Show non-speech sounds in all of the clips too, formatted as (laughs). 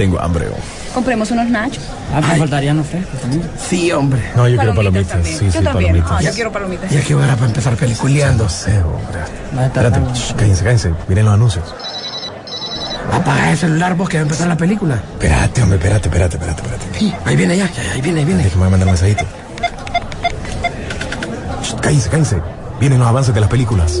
Tengo hambre. oh. Compremos unos nachos. Ah, me faltarían los frescos también. Sí, hombre. No, yo quiero Palomitas. Sí, yo sí, también. palomitas. Ah, yo quiero palomitas. Ya que hora para empezar peliculeando. No sé, hombre. A Espérate, shh, cállense, cállense. Miren los anuncios. Apaga el celular vos que va a empezar la película. Espérate, hombre, espérate, espérate, espérate, espérate. Sí, ahí viene ya, ya, ahí viene, ahí viene. Déjame mandar un mensajito. Shh, cállense, cállense. Vienen los avances de las películas.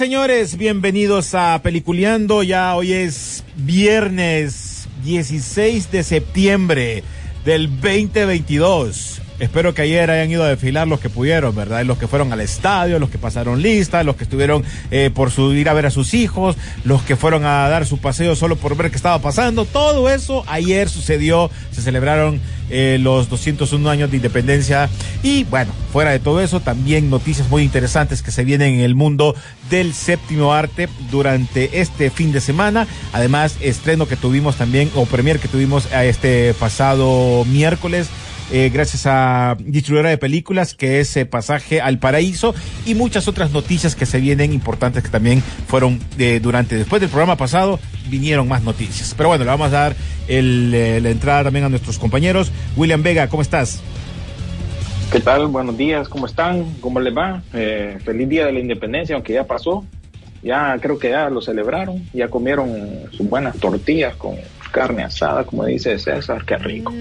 señores. Bienvenidos a Peliculeando. Ya hoy es viernes 16 de septiembre del 2022. Espero que ayer hayan ido a desfilar los que pudieron, ¿verdad? Los que fueron al estadio, los que pasaron lista, los que estuvieron eh, por su, ir a ver a sus hijos, los que fueron a dar su paseo solo por ver qué estaba pasando. Todo eso ayer sucedió. Se celebraron eh, los 201 años de independencia. Y bueno, fuera de todo eso, también noticias muy interesantes que se vienen en el mundo del séptimo arte durante este fin de semana. Además, estreno que tuvimos también, o premier que tuvimos a este pasado miércoles. Eh, gracias a distribuidora de películas que es eh, Pasaje al Paraíso y muchas otras noticias que se vienen importantes que también fueron eh, durante después del programa pasado vinieron más noticias pero bueno le vamos a dar eh, la entrada también a nuestros compañeros William Vega ¿cómo estás? ¿Qué tal? Buenos días, ¿cómo están? ¿Cómo les va? Eh, feliz día de la independencia, aunque ya pasó. Ya creo que ya lo celebraron, ya comieron sus buenas tortillas con carne asada, como dice César, qué rico.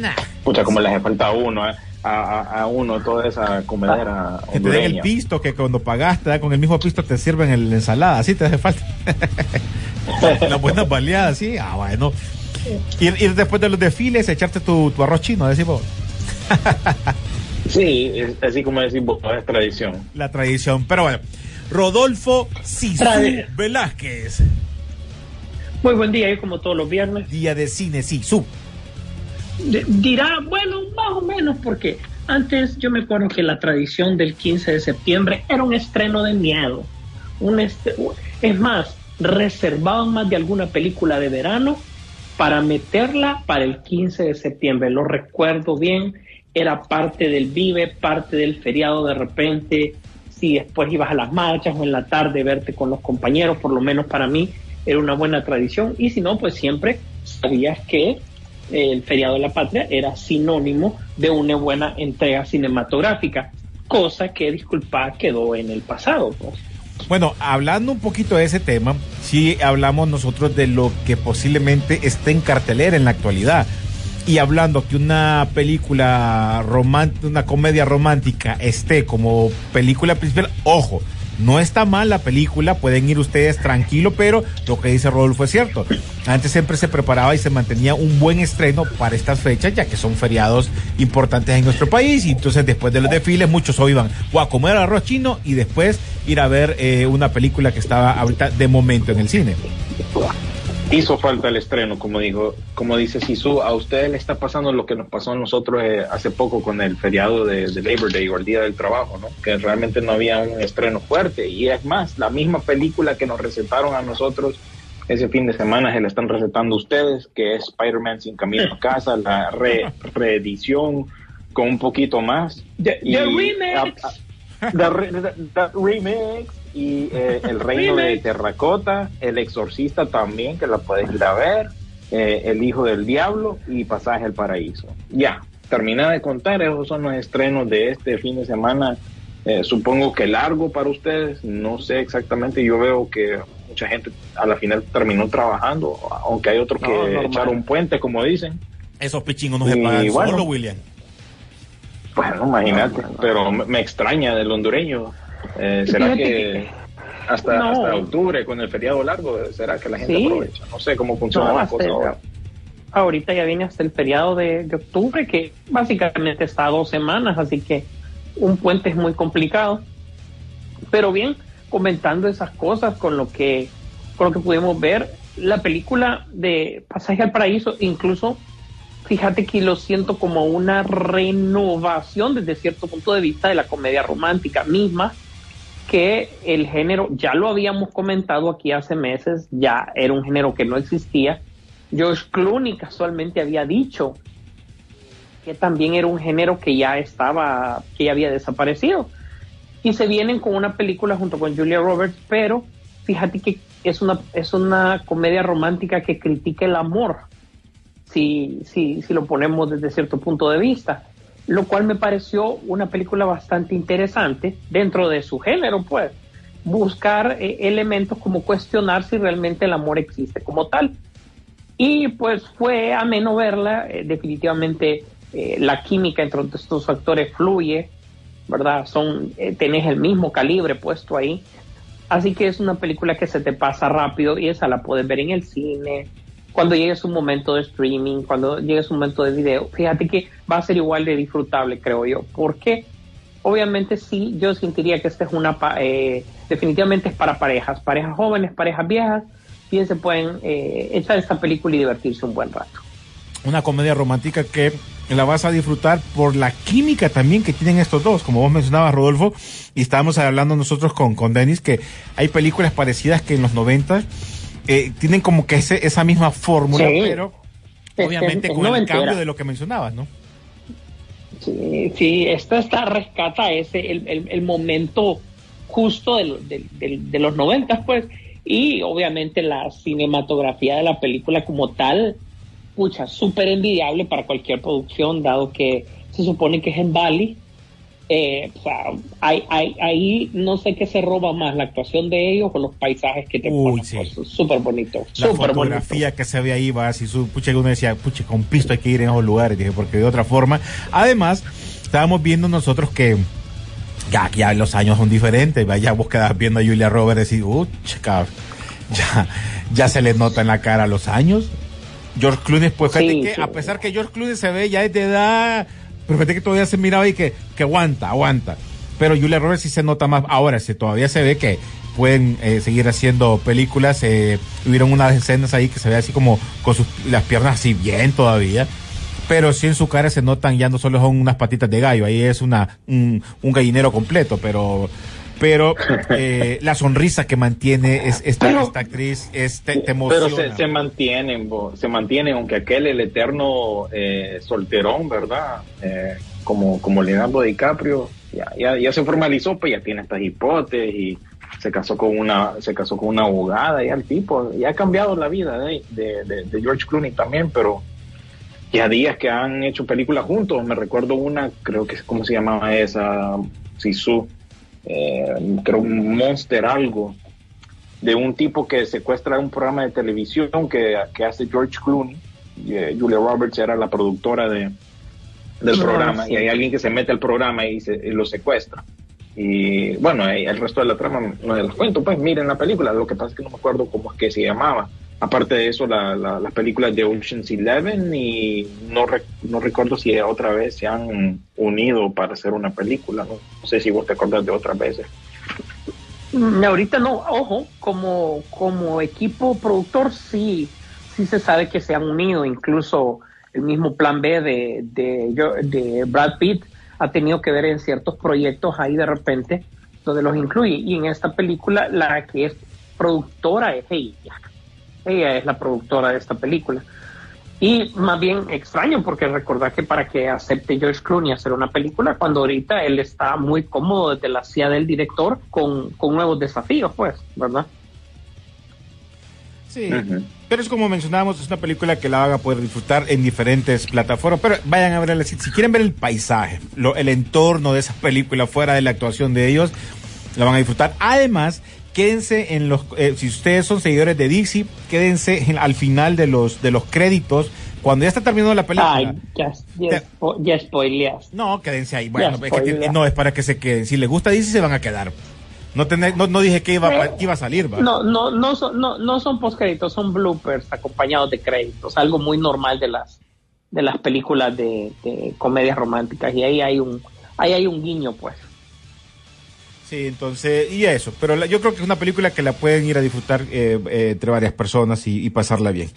Pucha, como les falta a uno, eh, a, a- a uno toda esa comedera que te den el pisto que cuando pagaste con el mismo pisto te sirven el- la ensalada así te hace falta. (laughs) Las buenas baleadas sí. Ah bueno. Ir, ir después de los desfiles echarte tu, tu arroz chino decimos (laughs) Sí, es- así como decimos, es tradición. la tradición. Pero bueno, Rodolfo Sisu Velázquez, Muy buen día, yo como todos los viernes. día de cine Sisu. De- dirá, bueno, más o menos, porque antes yo me acuerdo que la tradición del 15 de septiembre era un estreno de miedo. Un este- es más, reservaban más de alguna película de verano para meterla para el 15 de septiembre. Lo recuerdo bien, era parte del Vive, parte del feriado de repente. Si después ibas a las marchas o en la tarde verte con los compañeros, por lo menos para mí era una buena tradición. Y si no, pues siempre sabías que el feriado de la patria era sinónimo de una buena entrega cinematográfica, cosa que, disculpa, quedó en el pasado. pues. Bueno, hablando un poquito de ese tema, sí hablamos nosotros de lo que posiblemente esté en cartelera en la actualidad. Y hablando que una película romántica, una comedia romántica esté como película principal, ojo, no está mal la película, pueden ir ustedes tranquilo, pero lo que dice Rodolfo es cierto. Antes siempre se preparaba y se mantenía un buen estreno para estas fechas, ya que son feriados importantes en nuestro país. Y entonces después de los desfiles muchos o iban o a comer arroz chino y después ir a ver eh, una película que estaba ahorita de momento en el cine. Hizo falta el estreno, como dijo, como dice Sisu, a ustedes le está pasando lo que nos pasó a nosotros eh, hace poco con el feriado de, de Labor Day o el Día del Trabajo, ¿no? Que realmente no había un estreno fuerte. Y es más, la misma película que nos recetaron a nosotros ese fin de semana se la están recetando ustedes, que es Spider-Man sin camino a casa, la re- reedición con un poquito más. The, Y- the remix. a- a- the re- the- the remix y eh, El (laughs) Reino de. Terracota, El Exorcista también, que la puedes ir a ver, eh, El Hijo del Diablo y Pasaje al Paraíso. Ya, terminé de contar, esos son los estrenos de este fin de semana Eh, supongo que largo para ustedes, no sé exactamente. Yo veo que mucha gente a la final terminó trabajando, aunque hay otros que No, echaron un puente, como dicen. Esos pichingos no se pagan bueno. solo, William. Bueno, imagínate, pero me, me extraña del hondureño. Eh, ¿Será que hasta, No. hasta octubre, con el feriado largo, será que la gente Sí. aprovecha? No sé cómo funciona No, la cosa ahora. ahorita ya viene hasta el feriado de, de octubre, que básicamente está a dos semanas, así que un puente es muy complicado. Pero bien, comentando esas cosas con lo que, con lo que pudimos ver, la película de Pasaje al Paraíso, incluso, fíjate que lo siento como una renovación desde cierto punto de vista de la comedia romántica misma, que el género, ya lo habíamos comentado aquí hace meses, ya era un género que no existía. George Clooney casualmente había dicho que también era un género que ya estaba, que ya había desaparecido. Y se vienen con una película junto con Julia Roberts, pero fíjate que es una, es una comedia romántica que critica el amor, si, si, si lo ponemos desde cierto punto de vista lo cual me pareció una película bastante interesante dentro de su género, pues, buscar eh, elementos como cuestionar si realmente el amor existe como tal. Y pues fue ameno verla, eh, definitivamente eh, la química entre estos actores fluye, ¿verdad? Son, tenés el mismo calibre puesto ahí. Así que es una película que se te pasa rápido y esa la puedes ver en el cine, cuando llegue su momento de streaming, cuando llegue su momento de video, fíjate que va a ser igual de disfrutable, creo yo. Porque obviamente sí, yo sentiría que esta es una, eh, definitivamente es para parejas, parejas jóvenes, parejas viejas, bien se pueden eh, echar esta película y divertirse un buen rato. Una comedia romántica que la vas a disfrutar por la química también que tienen estos dos, como vos mencionabas, Rodolfo, y estábamos hablando nosotros con, con Denis, que hay películas parecidas que en los 90 eh, tienen como que ese, esa misma fórmula, Sí. pero obviamente con el cambio de lo que mencionabas, ¿no? Sí, sí, esta está rescata ese, el, el- el momento justo del- del- del- de los noventas, pues, y obviamente la cinematografía de la película como tal, pucha, súper envidiable para cualquier producción, dado que se supone que es en Bali. Eh, o sea, hay- hay- ahí no sé qué se roba más, la actuación de ellos o los paisajes que te Uy, ponen, sí. pues, súper bonito, La bonito. fotografía que se ve ahí va así, su, pucha, uno decía, pucha, con pisto hay que ir en esos lugares, dije, porque de otra forma, además, estábamos viendo nosotros que ya, ya los años son diferentes, vaya, vos quedás viendo a Julia Roberts y decís, cabrón, ya, ya se le nota en la cara los años. George Clooney, pues fíjate Sí, que sí. a pesar que George Clooney se ve ya es de edad, pero fíjate que todavía se miraba y que, que aguanta, aguanta. Pero Julia Roberts sí se nota más. Ahora, sí, todavía se ve que pueden eh, seguir haciendo películas. Eh, hubieron unas escenas ahí que se ve así como con sus, las piernas así bien todavía. Pero sí en su cara se notan, ya no solo son unas patitas de gallo, ahí es una, un, un gallinero completo, pero, pero (laughs) eh, la sonrisa que mantiene es, esta, Pero- esta actriz es, te, te Pero se, se mantienen, bo, se mantienen, aunque aquel, el eterno eh, solterón, ¿verdad? Eh, como, como Leonardo DiCaprio, ya, ya, ya se formalizó, pues ya tiene estas hipótesis y se casó con una, se casó con una abogada, ya el tipo, ya ha cambiado la vida de, de, de- de George Clooney también, pero ya días que han hecho películas juntos, me recuerdo una, creo que, ¿cómo se llamaba esa? Sisu, eh, creo un Monster algo, de un tipo que secuestra un programa de televisión que, que hace George Clooney. Y, eh, Julia Roberts era la productora de, del programa sí. y hay alguien que se mete al programa y, se, y lo secuestra. Y bueno, el resto de la trama no se los cuento, pues miren la película. Lo que pasa es que no me acuerdo cómo es que se llamaba. Aparte de eso, la, la- las películas de Ocean's Eleven y no, rec- no recuerdo si otra vez se han unido para hacer una película. No, No sé si vos te acordás de otras veces. Mm, Ahorita no, ojo, como, como equipo productor sí, sí se sabe que se han unido, incluso el mismo plan B de, de, de Brad Pitt ha tenido que ver en ciertos proyectos ahí de repente donde los incluye. Y en esta película la que es productora es ella. Ella es la productora de esta película. Y más bien extraño, porque recordar que para que acepte George Clooney hacer una película, cuando ahorita él está muy cómodo desde la silla del director con, con nuevos desafíos, pues, ¿verdad? Sí. Pero es como mencionábamos, es una película que la van a poder disfrutar en diferentes plataformas. Pero vayan a verla, si, si quieren ver el paisaje, lo- el entorno de esa película fuera de la actuación de ellos, la van a disfrutar. Además, quédense en los, eh, si ustedes son seguidores de Dixie, quédense en- al final de los, de los créditos, cuando ya está terminando la película. Ay, ya, ya, spo- ya spoileas. No, quédense ahí. Bueno, es que no, es para que se queden. Si les gusta Dixie, se van a quedar. No, tener- no, no dije que iba, a- que iba a salir, ¿va? No, no, no son, no, no son postcréditos, son bloopers acompañados de créditos, algo muy normal de las de las películas de, de comedias románticas y ahí hay un ahí hay un guiño pues. Sí, entonces, y eso. Pero la- yo creo que es una película que la pueden ir a disfrutar eh, eh, entre varias personas y, y pasarla bien.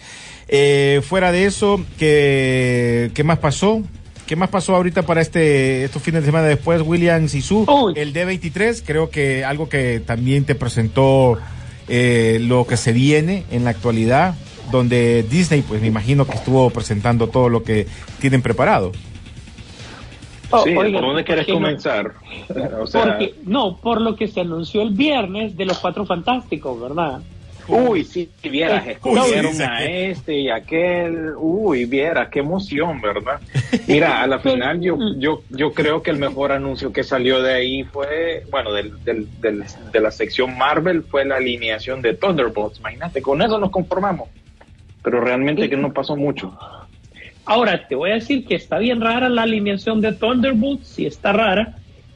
Eh, fuera de eso, ¿qué, ¿qué más pasó? ¿Qué más pasó ahorita para este estos fines de semana después, William Sisu? Uy. El D23, creo que algo que también te presentó eh, lo que se viene en la actualidad, donde Disney, pues me imagino que estuvo presentando todo lo que tienen preparado. Oh, Sí, ¿por dónde quieres comenzar? (laughs) o sea, Porque, no, por lo que se anunció el viernes de los Cuatro Fantásticos, ¿verdad? uy, sí, vieras, escogieron Uy, a este y aquel, uy, vieras, qué emoción, ¿verdad? (laughs) Mira, a la final yo, yo, yo creo que el mejor anuncio que salió de ahí fue, bueno, del, del, del- de la sección Marvel fue la alineación de Thunderbolts, imagínate, con eso nos conformamos, pero realmente que no pasó mucho. Ahora, te voy a decir que está bien rara la alineación de Thunderbolts, sí está rara,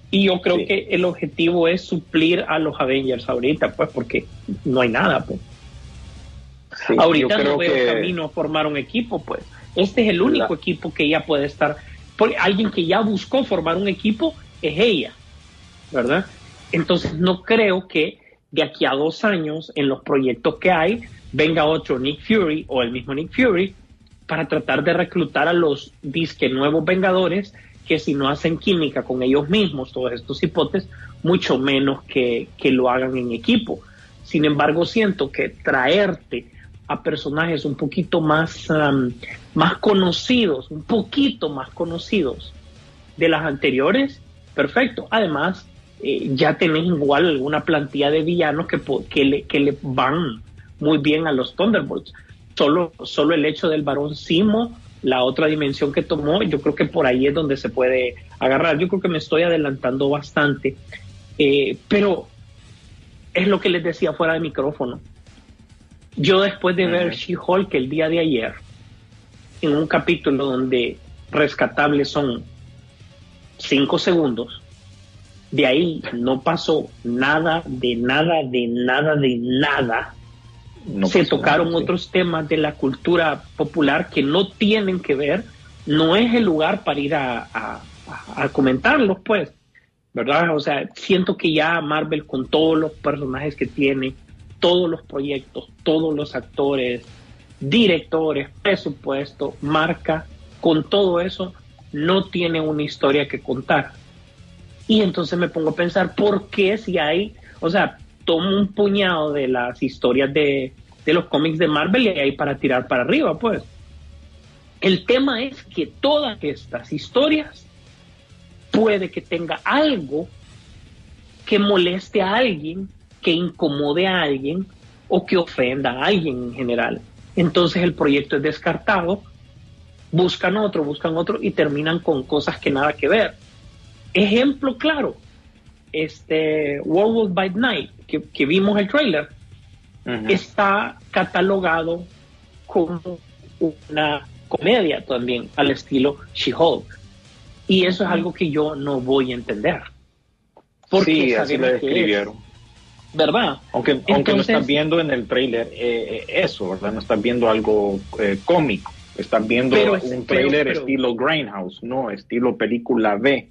y yo creo Sí. que el objetivo es suplir a los Avengers ahorita, pues, porque no hay nada, pues. Sí, ahorita no veo que- camino a formar un equipo, pues. Este es el único La- equipo que ya puede estar, porque alguien que ya buscó formar un equipo es ella, ¿verdad? Entonces no creo que de aquí a dos años, en los proyectos que hay, venga otro Nick Fury o el mismo Nick Fury para tratar de reclutar a los disque nuevos Vengadores que si no hacen química con ellos mismos, todos estos hipotes, mucho menos que, que lo hagan en equipo. Sin embargo, siento que traerte a personajes un poquito más, más conocidos, un poquito más conocidos de las anteriores, perfecto. Además, eh, ya tenés igual alguna plantilla de villanos que, que, le, que le van muy bien a los Thunderbolts. Solo, solo el hecho del varón Simo, la otra dimensión que tomó, yo creo que por ahí es donde se puede agarrar. Yo creo que me estoy adelantando bastante, eh, pero es lo que les decía fuera de micrófono. Yo después de ver She-Hulk el día de ayer, en un capítulo donde rescatables son cinco segundos, de ahí no pasó nada, de nada, de nada, de nada. No Se tocaron nada, sí. otros temas de la cultura popular que no tienen que ver, no es el lugar para ir a, a- a- a comentarlos, pues, ¿verdad? O sea, siento que ya Marvel con todos los personajes que tiene, todos los proyectos, todos los actores, directores, presupuesto, marca, con todo eso, no tiene una historia que contar. Y entonces me pongo a pensar, ¿por qué si hay, o sea, tomo un puñado de las historias de, de los cómics de Marvel y hay para tirar para arriba, pues? El tema es que todas estas historias puede que tenga algo que moleste a alguien, que incomode a alguien o que ofenda a alguien en general. Entonces el proyecto es descartado, buscan otro, buscan otro y terminan con cosas que nada que ver. Ejemplo claro, este Werewolf by Night, que, que vimos el trailer, Ujú. está catalogado como una comedia también al estilo She-Hulk. Y eso es algo que yo no voy a entender. Porque sí, así lo que es, describieron. ¿Verdad? Aunque, aunque no Entonces- estás viendo en el trailer eh, eh, eso, ¿verdad? No estás viendo algo eh, cómico. Estás viendo Pero un pero- trailer pero- estilo Grindhouse, no estilo película B.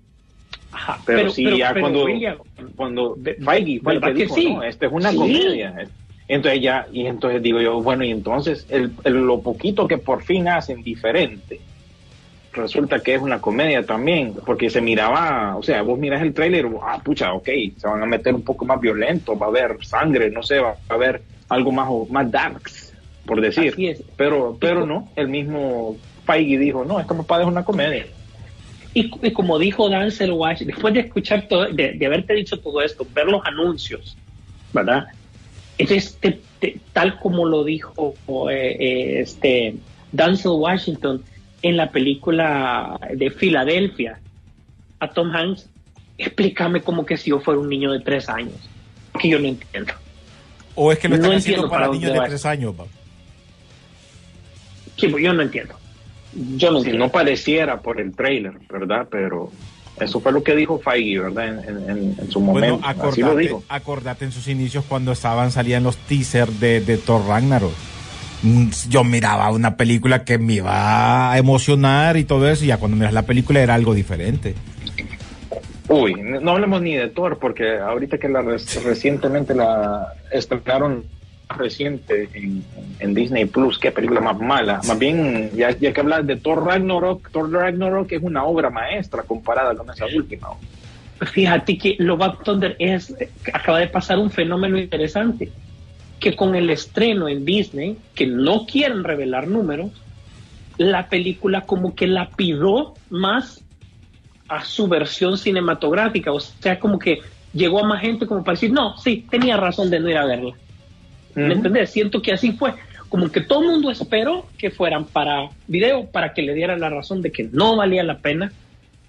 Ajá, Pero, sí, ya pero, cuando, William, cuando Feige fue el ¿verdad que dijo, sí? no, esta es una Sí. comedia. Entonces ya, y entonces digo yo, bueno, y entonces el, el- lo poquito que por fin hacen diferente, resulta que es una comedia también, porque se miraba, o sea, vos miras el tráiler, ah, pucha, ok, se van a meter un poco más violento, va a haber sangre, no sé, va a haber algo más, más darks, por decir. Así es. Pero, pero no, el mismo Feige dijo, no, esta papá es una comedia. Y, y como dijo Dancer Wash, después de escuchar todo, de, de haberte dicho todo esto, ver los anuncios, ¿verdad? Entonces, te- te- tal como lo dijo eh, eh, este Denzel Washington en la película de Filadelfia a Tom Hanks, explícame como que si yo fuera un niño de tres años, que yo no entiendo. ¿O es que lo están No haciendo para para niños de tres años? pa? Que yo no entiendo. Yo no no pareciera por el trailer, ¿verdad? Pero eso fue lo que dijo Feige, ¿verdad? En, en- en- en su Bueno, momento. Así lo acordate, dijo. acordate en sus inicios cuando estaban, salían los teasers de, de Thor Ragnarok. Mm, Yo miraba una película que me iba a emocionar y todo eso, y ya cuando miras la película era algo diferente. Uy, no hablemos ni de Thor, porque ahorita que la recientemente la estrenaron reciente en, en Disney Plus, qué película más mala. Más bien, ya, ya que hablas de Thor Ragnarok, Thor Ragnarok es una obra maestra comparada con esa última. Fíjate que Love Up Thunder es, acaba de pasar un fenómeno interesante, que con el estreno en Disney, que no quieren revelar números, la película como que la pidió más a su versión cinematográfica, o sea, como que llegó a más gente como para decir, no, sí, tenía razón de no ir a verla. ¿Me entendés? Siento que así fue. Como que todo el mundo esperó que fueran para video para que le dieran la razón de que no valía la pena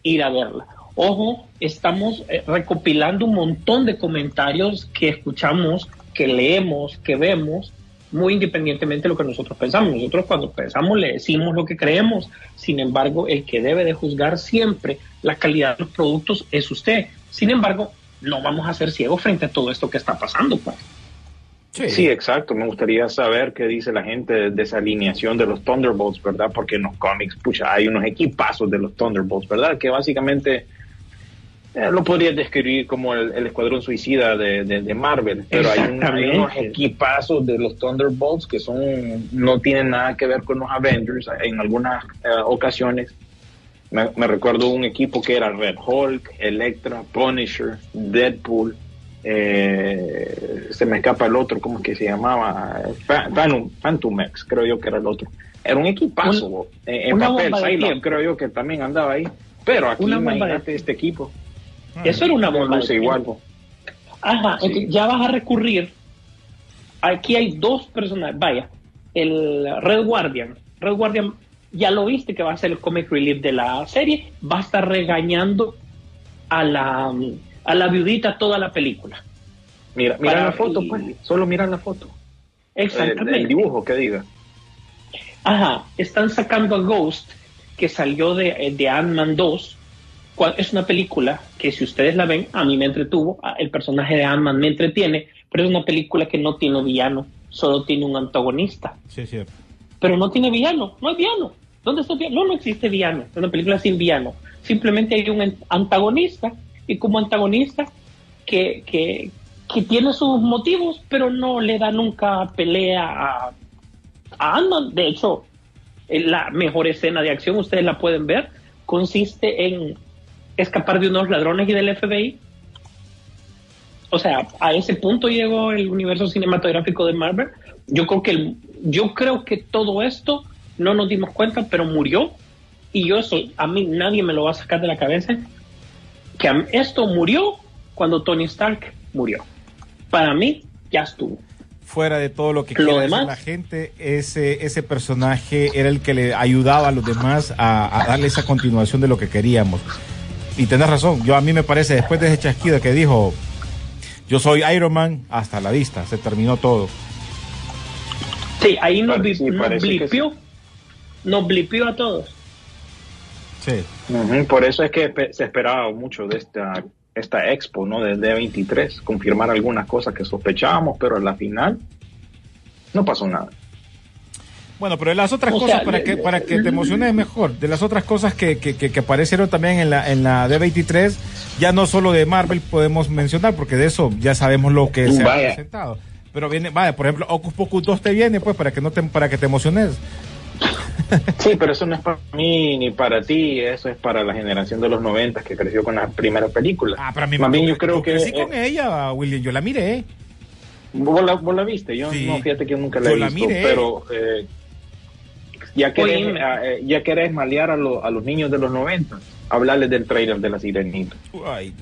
ir a verla. Ojo, estamos eh, recopilando un montón de comentarios que escuchamos, que leemos, que vemos, muy independientemente de lo que nosotros pensamos. Nosotros cuando pensamos le decimos lo que creemos. Sin embargo, el que debe de juzgar siempre la calidad de los productos es usted. Sin embargo, no vamos a ser ciegos frente a todo esto que está pasando. Pues. Sí. exacto. Me gustaría saber qué dice la gente de esa alineación de los Thunderbolts, ¿verdad? Porque en los cómics, pucha, hay unos equipazos de los Thunderbolts, ¿verdad? Que básicamente eh, lo podrías describir como el, el escuadrón suicida de, de- de Marvel, pero hay, un- hay Exactamente. unos equipazos de los Thunderbolts que son no tienen nada que ver con los Avengers en algunas eh, ocasiones. Me, me recuerdo un equipo que era Red Hulk, Electra, Punisher, Deadpool, eh, se me escapa el otro, ¿cómo es que se llamaba? Phantom, Phantom X, creo yo que era el otro. Era un equipazo, Un- en, en papel, tiempo. creo yo que también andaba ahí. Pero aquí Una de- este equipo. Eso era una bomba. luce igual. Ajá, Sí. entonces ya vas a recurrir. Aquí hay dos personajes. Vaya, el Red Guardian. Red Guardian, ya lo viste que va a ser el comic relief de la serie. Va a estar regañando a la, a la viudita toda la película. Mira, mira la foto, y- pues. Solo mira la foto. Exactamente. el dibujo, que diga. Ajá, están sacando a Ghost, que salió de, de Ant-Man 2. cual- Es una película que si ustedes la ven, a mí me entretuvo, el personaje de Ant-Man me entretiene, pero es una película que no tiene villano, solo tiene un antagonista. Sí, es cierto. Pero no tiene villano, no hay villano. ¿Dónde está el villano? No, no existe villano, es una película sin villano. Simplemente hay un an- antagonista y como antagonista que, que, tiene sus motivos, pero no le da nunca pelea a, a Ant-Man. De hecho, en la mejor escena de acción, ustedes la pueden ver, consiste en escapar de unos ladrones y del FBI. O sea, a ese punto llegó el universo cinematográfico de Marvel. Yo creo que yo creo que todo esto no nos dimos cuenta, pero murió. Y yo eso, a mí nadie me lo va a sacar de la cabeza. Que esto murió cuando Tony Stark murió. Para mí, ya estuvo. Fuera de todo lo que Lo demás. la gente, ese, ese personaje era el que le ayudaba a los demás a, a darle esa continuación de lo que queríamos. Y tenés razón, yo a mí me parece, después de ese chasquido que dijo, yo soy Iron Man, hasta la vista, se terminó todo. Sí, ahí nos, sí, blipió. Nos blipió a todos. Sí. Por eso es que se esperaba mucho de esta, esta expo, ¿no? De D23, confirmar algunas cosas que sospechábamos, pero a la final no pasó nada. Bueno, pero de las otras O cosas, sea, para, que, para que te emociones mejor, de las otras cosas que, que, que, que aparecieron también en la, en la D23, ya no solo de Marvel podemos mencionar, porque de eso ya sabemos lo que se ha presentado. Pero viene, vaya, por ejemplo, Ocus Pocus 2 te viene, pues, para que no te, para que te emociones. Sí, pero eso no es para mí ni para ti, eso es para la generación de los 90 que creció con las primeras películas. Ah, para mí Más bien yo creo que... crecí eh, con ella, William, yo la miré. ¿Vos la, vos la viste? Yo Sí. no, fíjate que nunca la Yo he la visto, miré. pero eh, ya, querés, ah, eh, ya querés malear a, lo- a los niños de los 90, hablarles del trailer de la sirenita. Ay,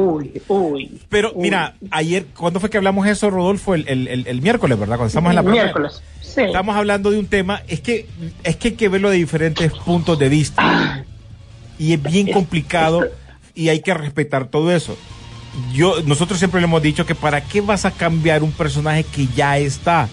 Uy, uy. Pero uy. mira, ayer, ¿cuándo fue que hablamos eso, Rodolfo? El, el- el- el miércoles, ¿verdad? Cuando estamos en la primera. miércoles. Sí. Estamos hablando de un tema, es que, es que hay que verlo de diferentes puntos de vista. Y es bien complicado y hay que respetar todo eso. Yo, nosotros siempre le hemos dicho que para qué vas a cambiar un personaje que ya está.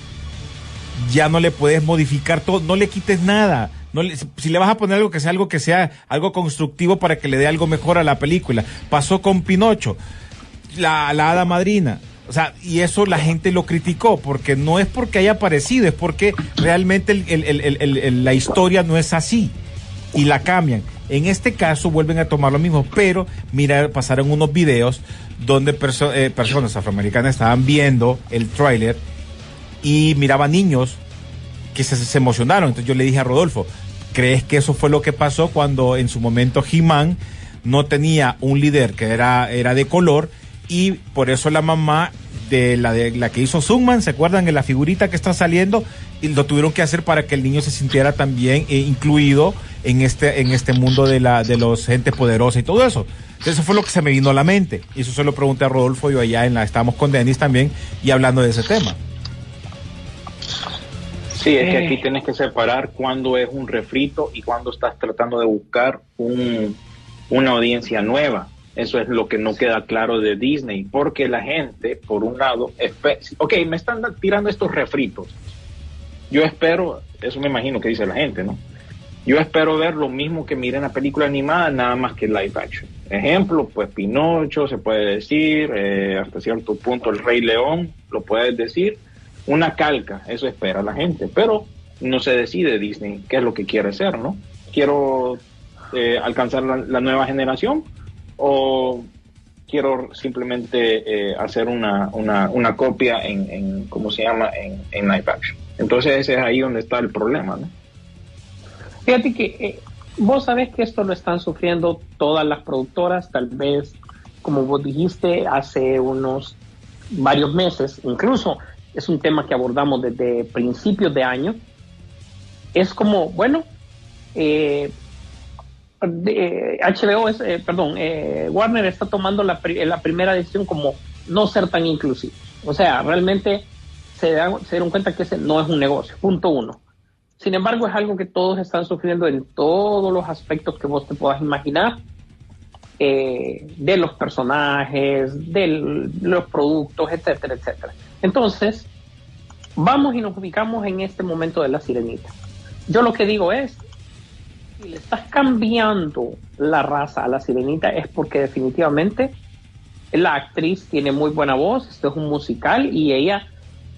Ya no le puedes modificar todo, no le quites nada. No si- le vas a poner algo que sea algo que sea algo constructivo para que le dé algo mejor a la película. Pasó con Pinocho la, hada madrina. O sea, y eso la gente lo criticó, porque no es porque haya aparecido, es porque realmente la historia no es así y la cambian. En este caso vuelven a tomar lo mismo, pero mira, pasaron unos videos donde eh, personas afroamericanas estaban viendo el tráiler y miraban niños que se emocionaron. Entonces yo le dije a Rodolfo, ¿crees que eso fue lo que pasó cuando en su momento He-Man no tenía un líder que era, era de color y por eso la mamá de la, de la que hizo Zumman, ¿se acuerdan de la figurita que está saliendo? Y lo tuvieron que hacer para que el niño se sintiera también eh, incluido en este, en este mundo de, la, de los gente poderosa y todo eso. Entonces, eso fue lo que se me vino a la mente. Y eso se lo pregunté a Rodolfo, yo allá en la, estábamos con Denis también y hablando de ese tema. Sí, es que Eh. aquí tienes que separar cuándo es un refrito y cuándo estás tratando de buscar un, una audiencia nueva. Eso es lo que no queda claro de Disney, porque la gente, por un lado, ok, me están tirando estos refritos. Yo espero, eso me imagino que dice la gente, ¿no? Yo espero ver lo mismo que miré en la película animada, nada más que live action. Ejemplo, pues Pinocho, se puede decir, eh, hasta cierto punto el Rey León, lo puedes decir. Una calca, eso espera la gente, pero no se decide Disney qué es lo que quiere hacer, ¿no? Quiero eh, alcanzar la, la nueva generación o quiero simplemente eh, hacer una, una, una copia en, en, ¿cómo se llama?, en, en live action. Entonces ese es ahí donde está el problema, ¿no? Fíjate que eh, vos sabés que esto lo están sufriendo todas las productoras, tal vez, como vos dijiste, hace unos varios meses, incluso es un tema que abordamos desde principios de año. Es como, bueno, eh, de- HBO es, eh, perdón, eh, Warner está tomando la, la primera decisión como no ser tan inclusivo. O sea, realmente se, se dieron cuenta que ese no es un negocio, punto uno. Sin embargo, es algo que todos están sufriendo en todos los aspectos que vos te puedas imaginar, eh, de los personajes, de los productos, etcétera, etcétera. Entonces, vamos y nos ubicamos en este momento de la sirenita. Yo lo que digo es, si le estás cambiando la raza a la sirenita es porque definitivamente la actriz tiene muy buena voz, esto es un musical y ella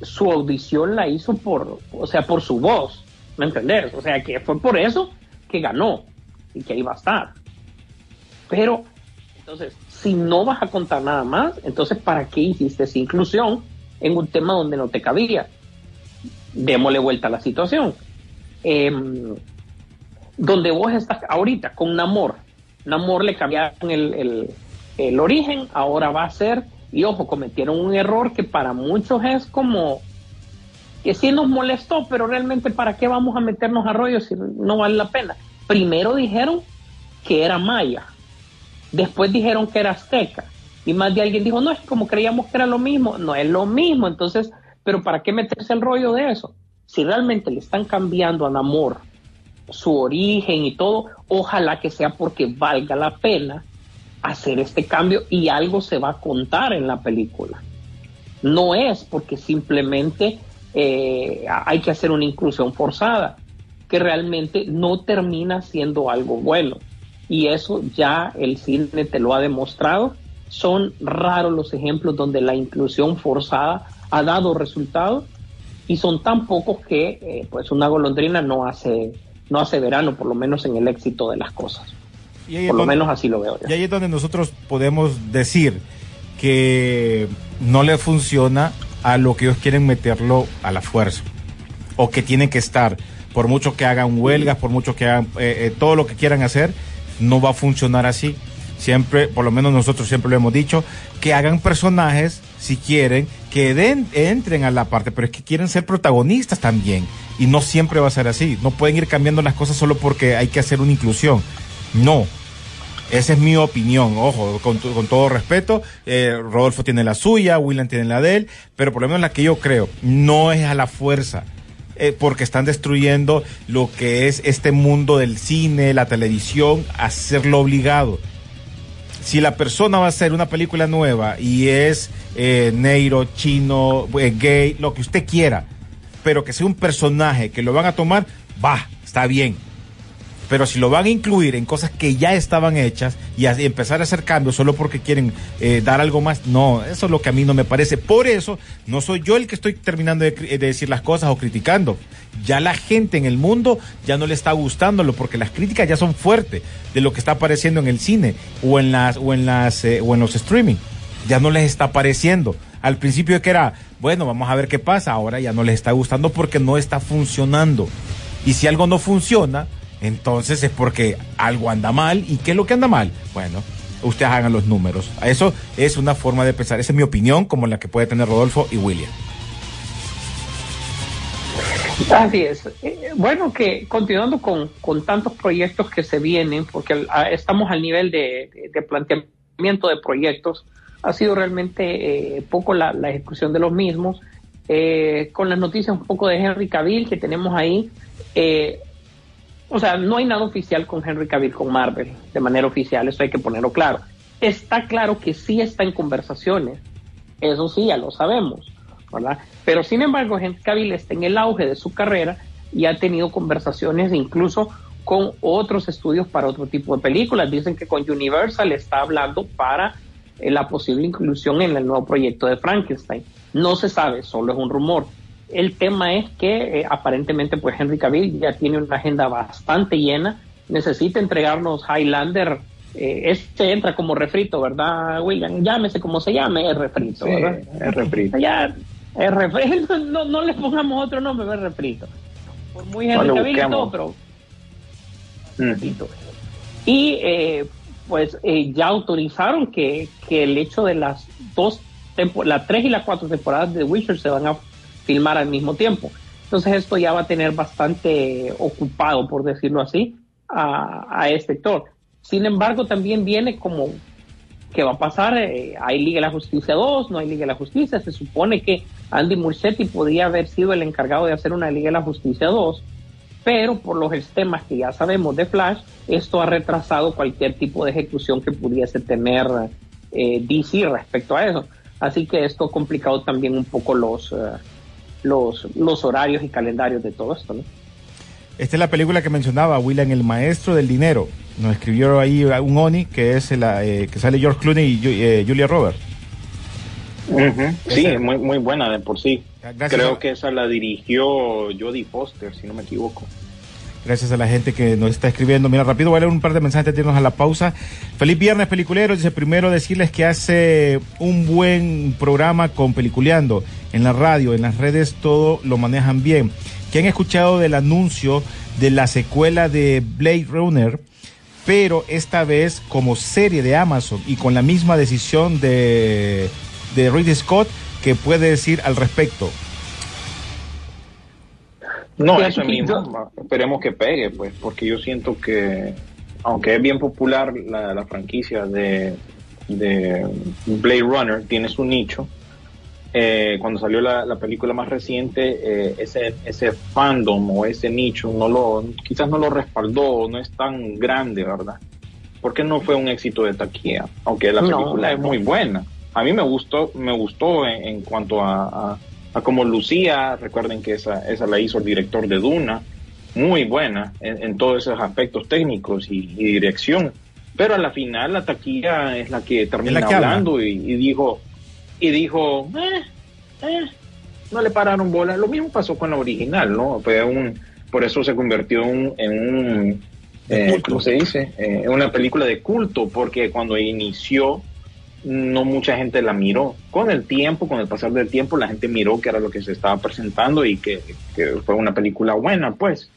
su audición la hizo por, o sea, por su voz, ¿me entendés? O sea, que fue por eso que ganó y que ahí va a estar. Pero, entonces, si no vas a contar nada más, entonces, ¿para qué hiciste esa inclusión en un tema donde no te cabía? Démosle vuelta a la situación. Em, donde vos estás ahorita con Namor, Namor le cambiaron el, el- el origen, ahora va a ser, y ojo, cometieron un error que para muchos es como que sí nos molestó, pero realmente para qué vamos a meternos a rollo si no vale la pena. Primero dijeron que era maya, después dijeron que era azteca, y más de alguien dijo, no, es como creíamos que era lo mismo, no es lo mismo, entonces, pero ¿para qué meterse el rollo de eso? Si realmente le están cambiando a Namor su origen y todo, ojalá que sea porque valga la pena hacer este cambio y algo se va a contar en la película. No es porque simplemente eh, hay que hacer una inclusión forzada, que realmente no termina siendo algo bueno. Y eso ya el cine te lo ha demostrado. Son raros los ejemplos donde la inclusión forzada ha dado resultados y son tan pocos que eh, pues una golondrina no hace no hace verano por lo menos en el éxito de las cosas Y por lo donde- menos así lo veo yo. Y ahí es donde nosotros podemos decir que no le funciona a lo que ellos quieren meterlo a la fuerza. O que tiene que estar, por mucho que hagan huelgas, por mucho que hagan eh, eh, todo lo que quieran hacer, no va a funcionar así. Siempre, por lo menos nosotros siempre lo hemos dicho, que hagan personajes, si quieren, que den, entren a la parte, pero es que quieren ser protagonistas también. Y no siempre va a ser así. No pueden ir cambiando las cosas solo porque hay que hacer una inclusión. No, Esa es mi opinión, ojo, con, con todo respeto, eh, Rodolfo tiene la suya, William tiene la de él, pero por lo menos la que yo creo, no es a la fuerza, eh, porque están destruyendo lo que es este mundo del cine, la televisión, hacerlo obligado. Si la persona va a hacer una película nueva y es eh, negro, chino, eh, gay, lo que usted quiera, pero que sea un personaje que lo van a tomar, va, está bien. Pero si lo van a incluir en cosas que ya estaban hechas y, a- empezar a hacer cambios solo porque quieren eh, dar algo más, no, eso es lo que a mí no me parece. Por eso no soy yo el que estoy terminando de decir las cosas o criticando. Ya la gente en el mundo ya no le está gustándolo porque las críticas ya son fuertes de lo que está apareciendo en el cine o en las o en las eh, o en los streaming. Ya no les está apareciendo. Al principio que era, bueno, vamos a ver qué pasa, ahora ya no les está gustando porque no está funcionando. Y si algo no funciona, entonces es porque algo anda mal. ¿Y qué es lo que anda mal? Bueno, ustedes hagan los números. Eso es una forma de pensar. Esa es mi opinión, como la que puede tener Rodolfo y William. Así es. Eh, bueno, que continuando con, con tantos proyectos que se vienen, porque estamos al nivel de, de- de planteamiento de proyectos, ha sido realmente eh, poco la, la ejecución de los mismos. Eh, con las noticias un poco de Henry Cavill que tenemos ahí, eh, o sea, no hay nada oficial con Henry Cavill, con Marvel, de manera oficial, eso hay que ponerlo claro. Está claro que sí está en conversaciones, eso sí, ya lo sabemos, ¿verdad? Pero sin embargo, Henry Cavill está en el auge de su carrera y ha tenido conversaciones incluso con otros estudios para otro tipo de películas. Dicen que con Universal está hablando para eh, la posible inclusión en el nuevo proyecto de Frankenstein. No se sabe, solo es un rumor. El tema es que eh, aparentemente pues Henry Cavill ya tiene una agenda bastante llena, necesita entregarnos Highlander, eh, este entra como refrito, ¿verdad, William? Llámese como se llame, es refrito, Sí, ¿verdad? es refrito. Ya, es refrito, (laughs) no, no le pongamos otro nombre, es refrito. Por muy No Henry le Cavill y todo, pero Mm. Y eh, pues eh, ya autorizaron que, que el hecho de las dos, tempo- la tres y la cuatro temporadas de Witcher se van a filmar al mismo tiempo. Entonces esto ya va a tener bastante ocupado, por decirlo así, a, este actor. Sin embargo, también viene como que va a pasar, eh, hay Liga de la Justicia 2, no hay Liga de la Justicia, se supone que Andy Muschietti podría haber sido el encargado de hacer una Liga de la Justicia 2, pero por los temas que ya sabemos de Flash, esto ha retrasado cualquier tipo de ejecución que pudiese tener eh, DC respecto a eso. Así que esto ha complicado también un poco los, eh, los, los horarios y calendarios de todo esto. ¿no? Esta es la película que mencionaba William, El Maestro del Dinero. Nos escribió ahí un Oni, que es la eh, que sale George Clooney y eh, Julia Roberts. Sí, muy, muy buena de por sí. Gracias Creo que esa la dirigió Jodie Foster, si no me equivoco. Gracias a la gente que nos está escribiendo. Mira, rápido voy a leer un par de mensajes antes de irnos a la pausa. Feliz viernes, peliculeros. Dice primero decirles que hace un buen programa con Peliculeando. En la radio, en las redes, todo lo manejan bien. Que han escuchado del anuncio de la secuela de Blade Runner, pero esta vez como serie de Amazon y con la misma decisión de, de Ridley Scott que puede decir al respecto. No, eso mismo. Esperemos que pegue, pues, porque yo siento que, aunque es bien popular la, la franquicia de, de Blade Runner, tiene su nicho. Eh, cuando salió la, la película más reciente, eh, ese, ese fandom o ese nicho no lo, quizás no lo respaldó, no es tan grande, ¿verdad? Porque no fue un éxito de taquilla, aunque la No, película es muy buena. A mí me gustó, me gustó en, en cuanto a, a, a cómo lucía. Recuerden que esa, esa la hizo el director de Duna, muy buena en, en todos esos aspectos técnicos y, y dirección. Pero a la final la taquilla es la que termina la que habla. hablando y, y dijo, y dijo, "Eh, eh", no le pararon bola. Lo mismo pasó con la original, ¿no? Fue un, por eso se convirtió en, en un, eh. ¿cómo se dice? Eh, una película de culto, porque cuando inició no mucha gente la miró. Con el tiempo, con el pasar del tiempo, la gente miró que era lo que se estaba presentando y que, que fue una película buena, pues.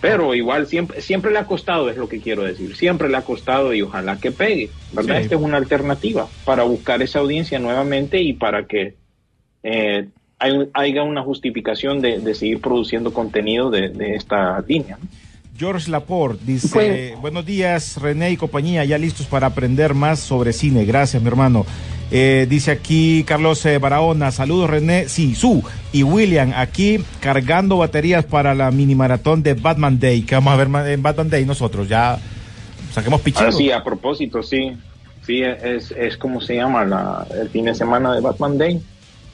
Pero igual siempre, siempre le ha costado, es lo que quiero decir. Siempre le ha costado y ojalá que pegue, ¿verdad? Sí. Esta es una alternativa para buscar esa audiencia nuevamente y para que eh, hay- haya una justificación de, de seguir produciendo contenido de, de esta línea. ¿no? George Laporte dice, Pues- buenos días René y compañía, ya listos para aprender más sobre cine. Gracias, mi hermano. Eh, dice aquí Carlos eh, Barahona, saludos René, sí, su y William, aquí cargando baterías para la mini maratón de Batman Day, que vamos a ver en Batman Day nosotros, ya saquemos. Ah, sí, a propósito, sí. Sí, es, es como se llama la, el fin de semana de Batman Day.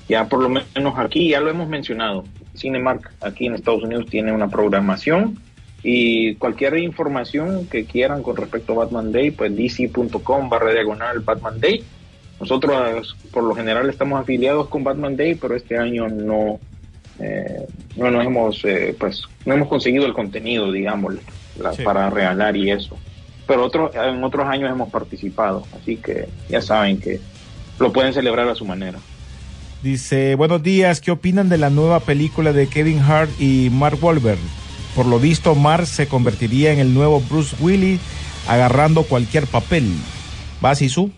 Ya por lo menos aquí, ya lo hemos mencionado. Cinemark aquí en Estados Unidos tiene una programación y cualquier información que quieran con respecto a Batman Day, pues dc.com barra diagonal Batman Day. Nosotros por lo general estamos afiliados con Batman Day, pero este año no, eh, no nos hemos, eh, pues, no hemos conseguido el contenido, digamos, la- Sí. para regalar y eso. Pero otro, en otros años hemos participado, así que ya saben que lo pueden celebrar a su manera. Dice, buenos días, ¿qué opinan de la nueva película de Kevin Hart y Mark Wahlberg? Por lo visto, Mark se convertiría en el nuevo Bruce Willis agarrando cualquier papel. ¿Vas, Isu?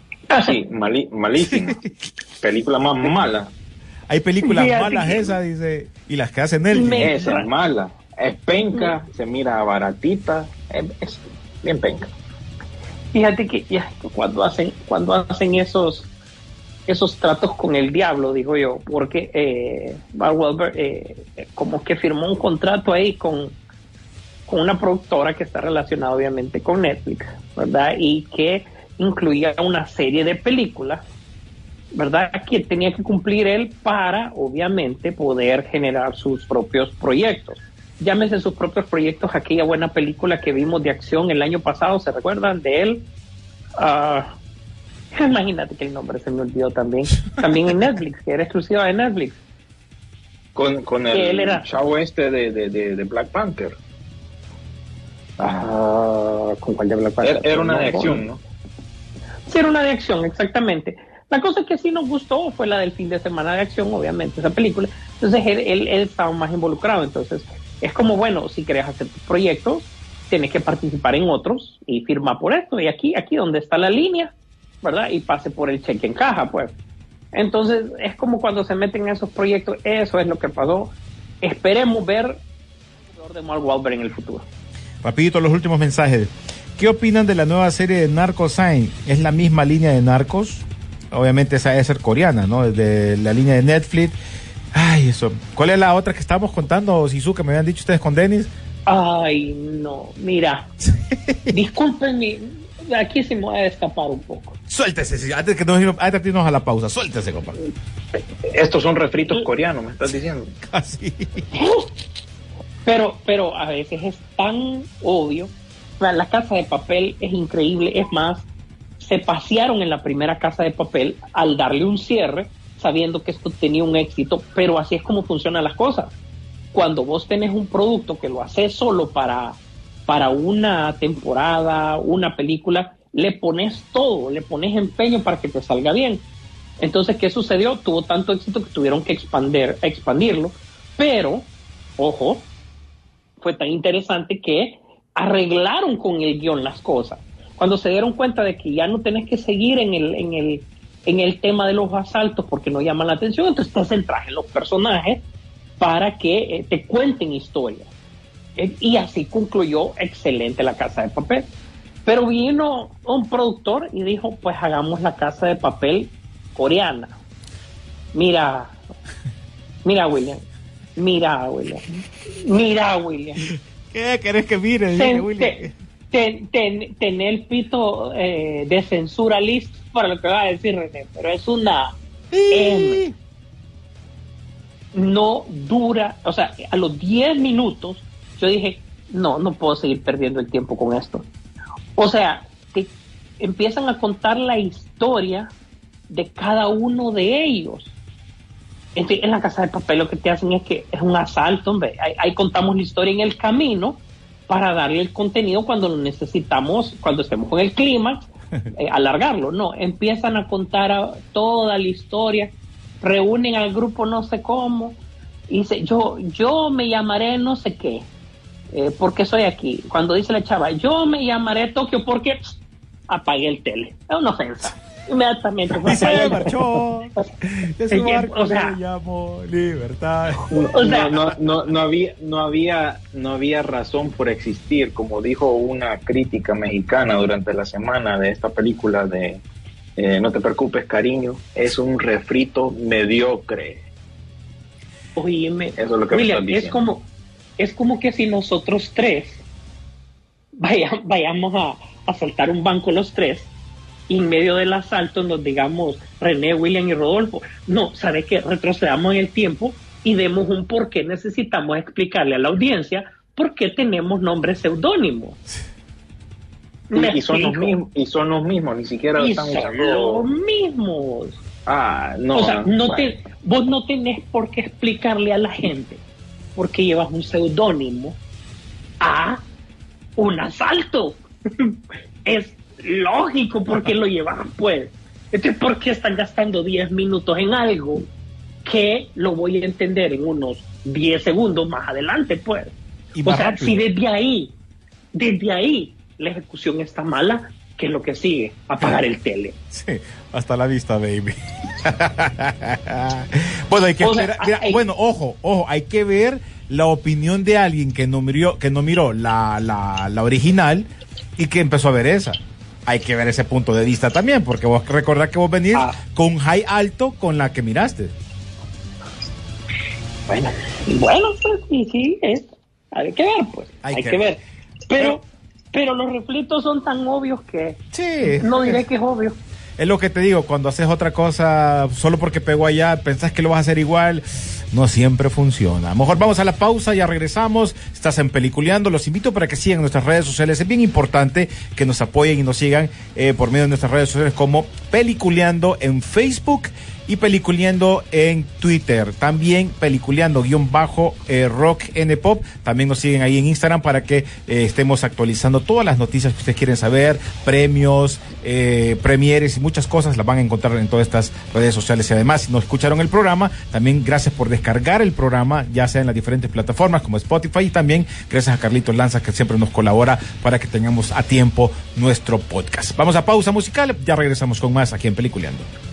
Sí, mali- malísima. (laughs) Película más mala. Hay películas malas que- esas, dice, y las que hacen él. Esa es mala. Es penca, se mira baratita, es, es bien penca. Fíjate que ya cuando hacen, cuando hacen esos esos tratos con el diablo, digo yo, porque eh, Mark Wahlberg eh, como que firmó un contrato ahí con, con una productora que está relacionada obviamente con Netflix, ¿verdad? Y que incluía una serie de películas, ¿verdad? Que tenía que cumplir él para, obviamente, poder generar sus propios proyectos. Llámese sus propios proyectos, aquella buena película que vimos de acción el año pasado, ¿se recuerdan de él? Ah, (laughs) imagínate que el nombre se me olvidó también. También en Netflix, que era exclusiva de Netflix. Con, con él el era- chavo este de, de, de, de Black Panther. Ah, ¿Con cuál Panther? Era, era una de acción, ¿no? Sí, era una de acción, exactamente. La cosa que sí nos gustó fue la del fin de semana de acción, obviamente, esa película. Entonces él, él, él estaba más involucrado. Entonces es como, bueno, si quieres hacer tus proyectos, tienes que participar en otros y firmar por esto. Y aquí, aquí donde está la línea, ¿verdad? Y pase por el cheque en caja, pues. Entonces es como cuando se meten en esos proyectos, eso es lo que pasó. Esperemos ver el de Mark Wahlberg en el futuro. Rapidito los últimos mensajes. ¿Qué opinan de la nueva serie de Narcos Sign? ¿Es la misma línea de Narcos? Obviamente esa debe ser coreana, ¿no? De la línea de Netflix. Ay, eso. ¿Cuál es la otra que estábamos contando, Sisu, que me habían dicho ustedes con Denis? Ay, no, mira, (laughs) disculpen mi, aquí se me va a escapar un poco. Suéltese, antes que nos, antes de irnos a la pausa. Suéltese, compa. Estos son refritos coreanos, me estás diciendo. (laughs) Así. Pero, pero a veces es tan obvio. La casa de papel es increíble, es más, se pasearon en la primera casa de papel al darle un cierre, sabiendo que esto tenía un éxito, pero así es como funcionan las cosas. Cuando vos tenés un producto que lo haces solo para, para una temporada, una película, le pones todo, le pones empeño para que te salga bien. Entonces, ¿qué sucedió? Tuvo tanto éxito que tuvieron que expandir, expandirlo, pero, ojo, fue tan interesante que arreglaron con el guion las cosas. Cuando se dieron cuenta de que ya no tenés que seguir en el, en el, en el tema de los asaltos porque no llaman la atención, entonces te centras en los personajes para que eh, te cuenten historias. Eh, y así concluyó excelente la casa de papel. Pero vino un productor y dijo, pues hagamos la casa de papel coreana. Mira, mira William, mira William, mira William. ¿Qué querés que mire? Ten, William. te- ten- ten- tener el pito eh, de censura listo para lo que va a decir René, pero es una M. No dura, o sea, a los 10 minutos yo dije, no, no puedo seguir perdiendo el tiempo con esto. O sea, te empiezan a contar la historia de cada uno de ellos. Entonces, en la casa de papel lo que te hacen es que es un asalto, hombre. Ahí, ahí contamos la historia en el camino para darle el contenido cuando lo necesitamos, cuando estemos con el clima, (laughs) eh, alargarlo. No, empiezan a contar a- toda la historia, reúnen al grupo no sé cómo, y dice, yo, yo me llamaré no sé qué, eh, porque soy aquí. Cuando dice la chava, yo me llamaré Tokio porque pss, apagué el tele. Es una ofensa. Inmediatamente. Y se marchó. De su Es que, barco o sea- se llamó libertad. O sea- no, no, no, no había, no había, no había razón por existir, como dijo una crítica mexicana durante la semana de esta película de eh, No te preocupes, cariño, es un refrito mediocre. Oíme, Eso es lo que me William, estás es como, es como que si nosotros tres vaya- vayamos a asaltar un banco los tres y en medio del asalto nos digamos René, William y Rodolfo. No, ¿sabe qué? Retrocedamos en el tiempo y demos un por qué necesitamos explicarle a la audiencia por qué tenemos nombres seudónimos. ¿Me Y, y son los mismos, y son los mismos, ni siquiera Y están son usando. los mismos. Ah, no. o sea, no bueno. te, vos no tenés por qué explicarle a la gente por qué llevas un seudónimo a un asalto. (laughs) es lógico por qué lo llevas, pues. Entonces, ¿por qué están gastando 10 minutos en algo que lo voy a entender en unos 10 segundos más adelante, pues? Y o sea, rápido. si desde ahí, desde ahí, la ejecución está mala, ¿qué es lo que sigue? Apagar el tele. Sí, hasta la vista, baby. (laughs) bueno, hay que O sea, esperar- mira, hay- bueno, ojo, ojo, hay que ver la opinión de alguien que no miró, que no miró la, la, la original y que empezó a ver esa. Hay que ver ese punto de vista también, porque vos recordás que vos venís Ah. con high alto con la que miraste. Bueno, bueno, pues sí, sí, es, hay que ver, pues, Hay hay, que que, ver. ver. Pero, pero los refritos son tan obvios que Sí. no diré que es obvio. Es lo que te digo, cuando haces otra cosa solo porque pegó allá, pensás que lo vas a hacer igual, no siempre funciona. Mejor vamos a la pausa, ya regresamos. Estás en Peliculeando, los invito para que sigan nuestras redes sociales. Es bien importante que nos apoyen y nos sigan eh, por medio de nuestras redes sociales como Peliculeando en Facebook y Peliculeando en Twitter. También Peliculeando guion bajo eh, Rock N Pop. También nos siguen ahí en Instagram para que eh, estemos actualizando todas las noticias que ustedes quieren saber, premios, eh, premieres y muchas cosas las van a encontrar en todas estas redes sociales. Y además, si no escucharon el programa, también gracias por descargar el programa, ya sea en las diferentes plataformas como Spotify y también gracias a Carlitos Lanza que siempre nos colabora para que tengamos a tiempo nuestro podcast. Vamos a pausa musical, ya regresamos con más aquí en Peliculeando.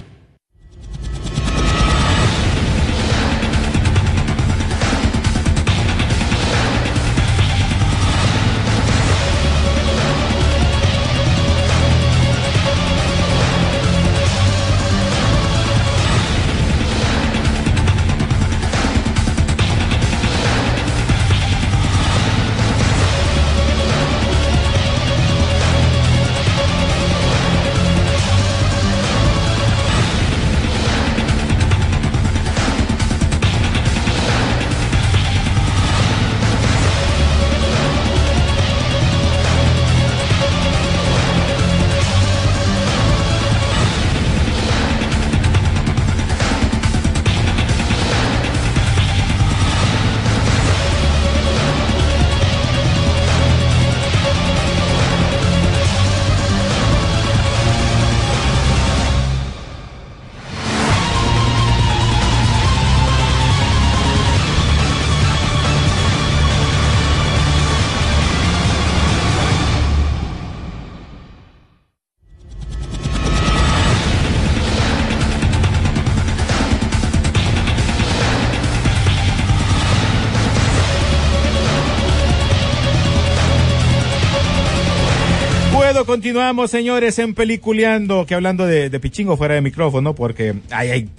Continuamos, señores, en Peliculeando, que hablando de, de pichingo fuera de micrófono, porque ay, ay,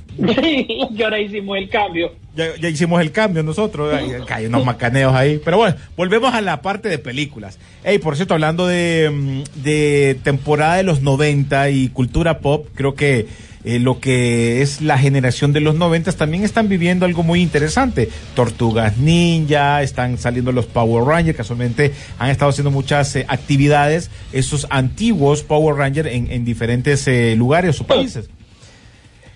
y ahora hicimos el cambio. ya, ya hicimos el cambio nosotros, hay, hay unos macaneos ahí. Pero bueno, volvemos a la parte de películas. Hey, por cierto, hablando de, mm, de temporada de los 90 y cultura pop, creo que eh, lo que es la generación de los 90 también están viviendo algo muy interesante. Tortugas Ninja, están saliendo los Power Rangers, casualmente han estado haciendo muchas eh, actividades, esos antiguos Power Rangers en, en diferentes eh, lugares o países.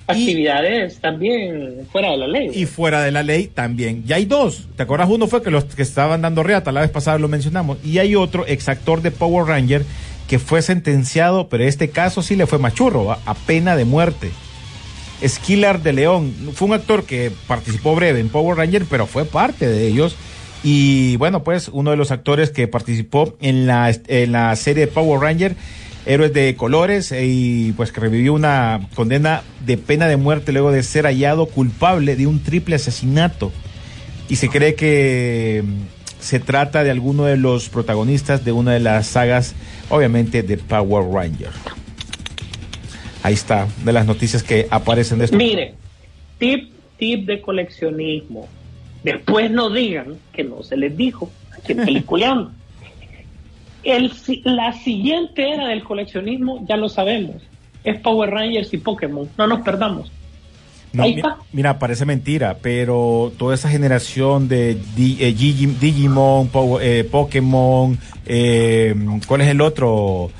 Actividades también fuera de la ley. Y fuera de la ley también. Ya hay dos. ¿Te acuerdas? Uno fue que los que estaban dando reata, la vez pasada lo mencionamos. Y hay otro, exactor de Power Ranger, fue sentenciado, pero este caso sí le fue machurro, a, pena de muerte. Esquilar de León. Fue un actor que participó breve en Power Ranger, pero fue parte de ellos. Y bueno, pues uno de los actores que participó en la, en la serie de Power Ranger Héroes de Colores, eh, y pues que revivió una condena de pena de muerte luego de ser hallado culpable de un triple asesinato. Y se cree que se trata de alguno de los protagonistas de una de las sagas, obviamente, de Power Ranger. Ahí está, de las noticias que aparecen de esto. Mire, tip, tip de coleccionismo. Después no digan que no se les dijo aquí en (laughs) Peliculeando. El, la siguiente era del coleccionismo, ya lo sabemos, es Power Rangers y Pokémon. No nos perdamos. No, Ahí mi- está. Mira, parece mentira, pero toda esa generación de Di- eh, Digimon, eh, Pokémon, eh, ¿cuál es el otro?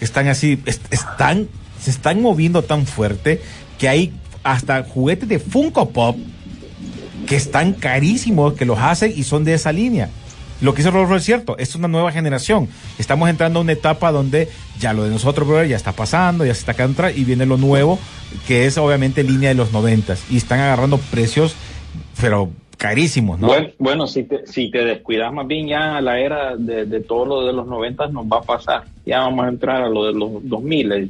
Están así, es- están, se están moviendo tan fuerte que hay hasta juguetes de Funko Pop que están carísimos, que los hacen y son de esa línea. Lo que dice Rodolfo es cierto, es una nueva generación. Estamos entrando a una etapa donde ya lo de nosotros, brother, ya está pasando, ya se está atrás y viene lo nuevo, que es obviamente línea de los noventas. Y están agarrando precios, pero carísimos, ¿no? Bueno, bueno, si te, si te descuidas más bien ya la era de, de todo lo de los 90 nos va a pasar. Ya vamos a entrar a lo de los 2000. eh.